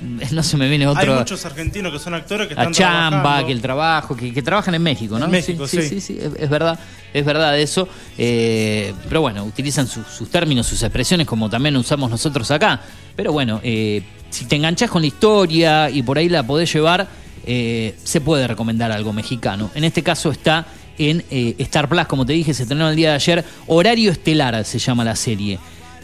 no se me viene otro. Hay muchos argentinos que son actores que La están chamba, trabajando. que el trabajo, que, que trabajan en México, ¿no? En México, sí. sí. Sí, sí, es, es verdad, es verdad eso. Eh, pero bueno, utilizan su- sus términos, sus expresiones como también usamos nosotros acá. Pero bueno, eh, si te enganchás con la historia y por ahí la podés llevar, eh, se puede recomendar algo mexicano. En este caso está en eh, Star Plus, como te dije, se estrenó el día de ayer. Horario Estelar se llama la serie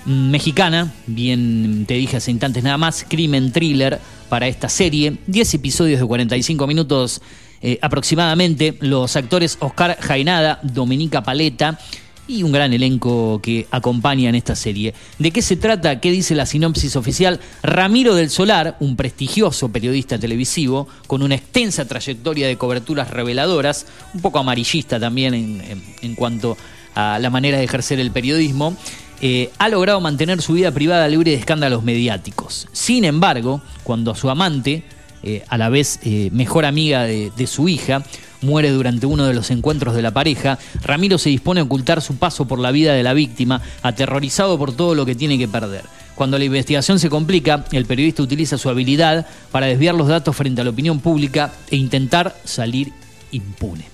mexicana, bien te dije hace instantes nada más, crimen thriller para esta serie, 10 episodios de 45 minutos eh, aproximadamente, los actores Oscar Jainada, Dominica Paleta y un gran elenco que acompaña en esta serie. ¿De qué se trata? ¿Qué dice la sinopsis oficial? Ramiro del Solar, un prestigioso periodista televisivo con una extensa trayectoria de coberturas reveladoras, un poco amarillista también en, en- en cuanto a la manera de ejercer el periodismo, eh, ha logrado mantener su vida privada libre de escándalos mediáticos. Sin embargo, cuando su amante, eh, a la vez eh, mejor amiga de su hija, muere durante uno de los encuentros de la pareja, Ramiro se dispone a ocultar su paso por la vida de la víctima, aterrorizado por todo lo que tiene que perder. Cuando la investigación se complica, el periodista utiliza su habilidad para desviar los datos frente a la opinión pública e intentar salir impune.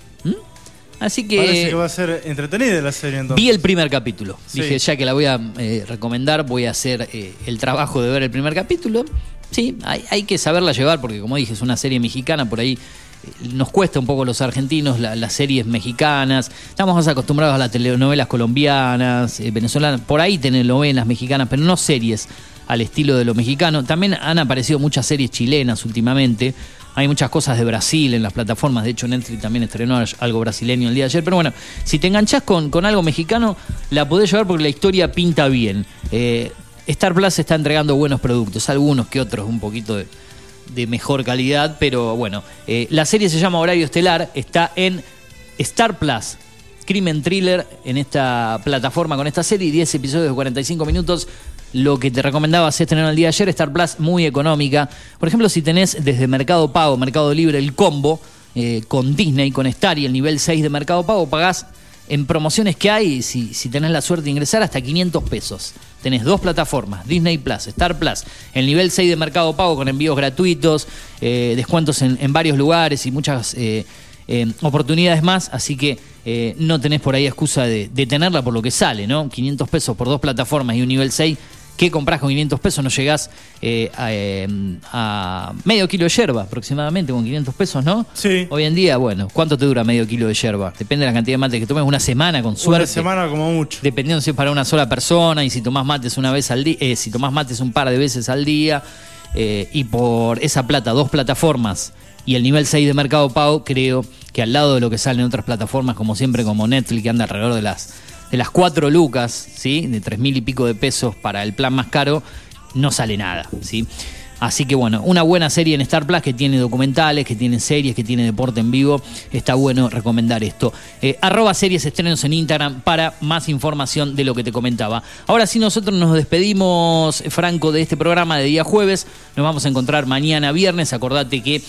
Así que... Parece que va a ser entretenida la serie entonces. Vi el primer capítulo. Sí. Dije, ya que la voy a eh, recomendar, voy a hacer eh, el trabajo de ver el primer capítulo. Sí, hay, hay que saberla llevar porque, como dije, es una serie mexicana, por ahí eh, nos cuesta un poco los argentinos la- las series mexicanas. Estamos más acostumbrados a las telenovelas colombianas, eh, venezolanas, por ahí telenovelas mexicanas, pero no series al estilo de lo mexicano. También han aparecido muchas series chilenas últimamente. Hay muchas cosas de Brasil en las plataformas. De hecho, Netflix también estrenó algo brasileño el día de ayer. Pero bueno, si te enganchás con, con algo mexicano, la podés llevar porque la historia pinta bien. Eh, Star Plus está entregando buenos productos, algunos que otros un poquito de, de mejor calidad, pero bueno, eh, la serie se llama Horario Estelar, está en Star Plus, Crimen Thriller, en esta plataforma con esta serie, 10 episodios de 45 minutos. Lo que te recomendaba hacer tener el día de ayer, Star Plus, muy económica. Por ejemplo, si tenés desde Mercado Pago, Mercado Libre, el combo eh, con Disney, con Star y el nivel 6 de Mercado Pago, pagás en promociones que hay, si, si tenés la suerte de ingresar, hasta 500 pesos. Tenés dos plataformas, Disney Plus, Star Plus, el nivel 6 de Mercado Pago con envíos gratuitos, eh, descuentos en, en varios lugares y muchas eh, oportunidades más, así que no tenés por ahí excusa de, de tenerla por lo que sale, ¿no? 500 pesos por dos plataformas y un nivel 6. ¿Qué comprás con 500 pesos? No llegás eh, a, eh, a medio kilo de yerba aproximadamente con 500 pesos, ¿no? Sí. Hoy en día, bueno, ¿cuánto te dura medio kilo de yerba? Depende de la cantidad de mate que tomes, una semana con suerte. Una semana como mucho. Dependiendo si es para una sola persona y si tomás mates una vez al día, si tomás mates un par de veces al día. eh, y por esa plata, dos plataformas y el nivel 6 de Mercado Pago, creo que al lado de lo que sale en otras plataformas, como siempre, como Netflix, que anda alrededor de las, de las 4 lucas, ¿sí? de tres mil y pico de pesos para el plan más caro, no sale nada. ¿sí? Así que bueno, una buena serie en Star Plus que tiene documentales, que tiene series, que tiene deporte en vivo. Está bueno recomendar esto. Eh, arroba series estrenos en Instagram para más información de lo que te comentaba. Ahora sí, nosotros nos despedimos, Franco, de este programa de día jueves. Nos vamos a encontrar mañana viernes. Acordate que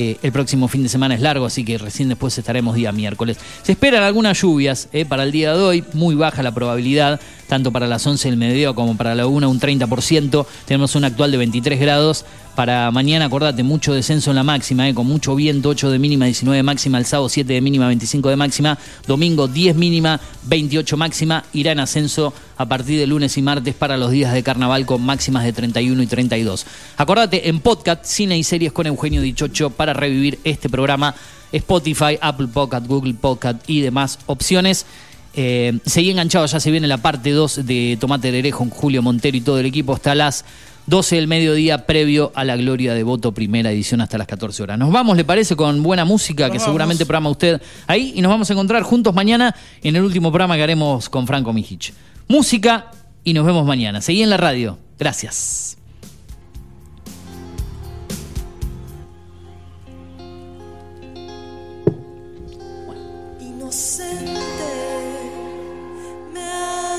eh, el próximo fin de semana es largo, así que recién después estaremos día miércoles. Se esperan algunas lluvias eh, para el día de hoy, muy baja la probabilidad, tanto para las 11 del mediodía como para la 1, un 30%. Tenemos un actual de 23 grados. Para mañana, acordate, mucho descenso en la máxima, eh, con mucho viento, 8 de mínima, 19 de máxima, el sábado 7 de mínima, 25 de máxima, domingo 10 mínima, 28 máxima, irá en ascenso a partir de lunes y martes para los días de carnaval con máximas de 31 y 32. Acordate, en podcast, cine y series con Eugenio Dichocho para revivir este programa, Spotify, Apple Podcast, Google Podcast y demás opciones. Eh, seguí enganchado, ya se viene la parte 2 de Tomate Herejo con Julio Montero y todo el equipo hasta las 12 del mediodía previo a la Gloria de Voto, primera edición hasta las 14 horas. Nos vamos, ¿le parece? Con buena música que seguramente programa usted ahí y nos vamos a encontrar juntos mañana en el último programa que haremos con Franco Mijich. Música y nos vemos mañana. Seguí en la radio. Gracias.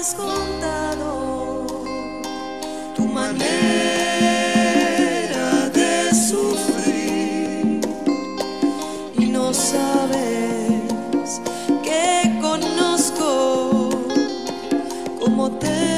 Has contado tu manera de sufrir. Y no sabes que conozco cómo te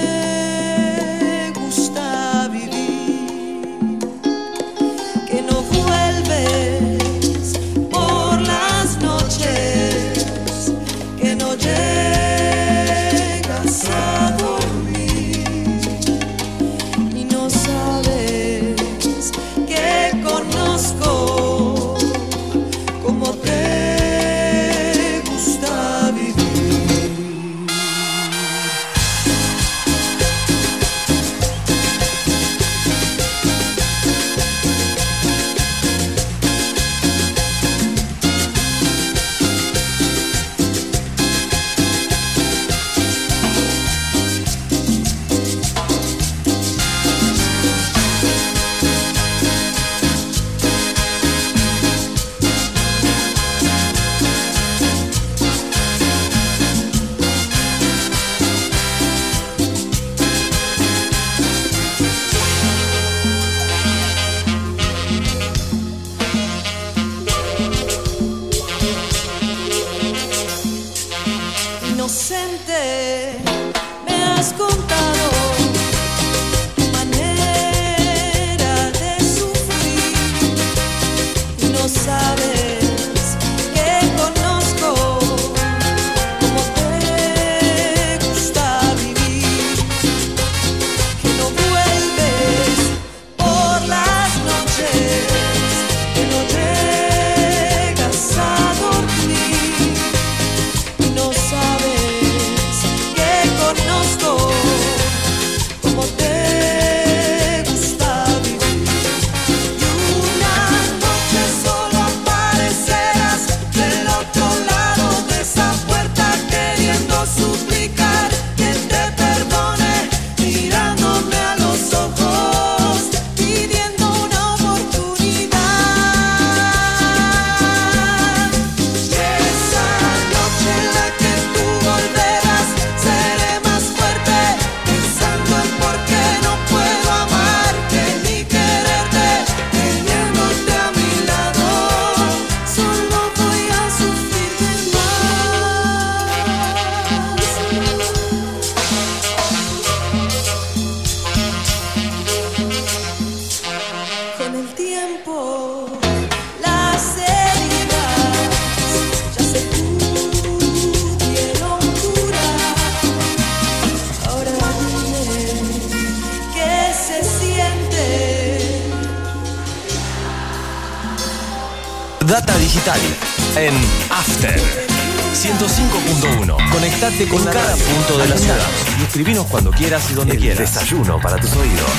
Conectate con cada punto de la ciudad y escribinos cuando quieras y donde El quieras. desayuno para tus oídos.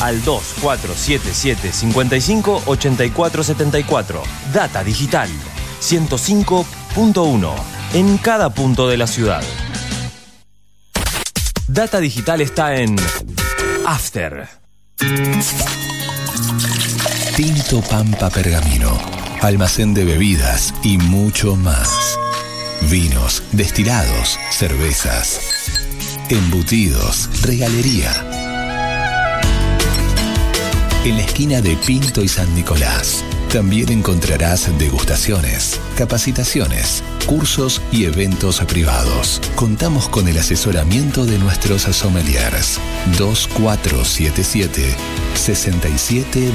al 2477 55 84 74. Data Digital 105.1 en cada punto de la ciudad. Data Digital está en After. Tinto Pampa Pergamino, almacén de bebidas y mucho más. Vinos, destilados, cervezas, embutidos, regalería. En la esquina de Pinto y San Nicolás también encontrarás degustaciones, capacitaciones, cursos y eventos privados. Contamos con el asesoramiento de nuestros sommeliers 2477 67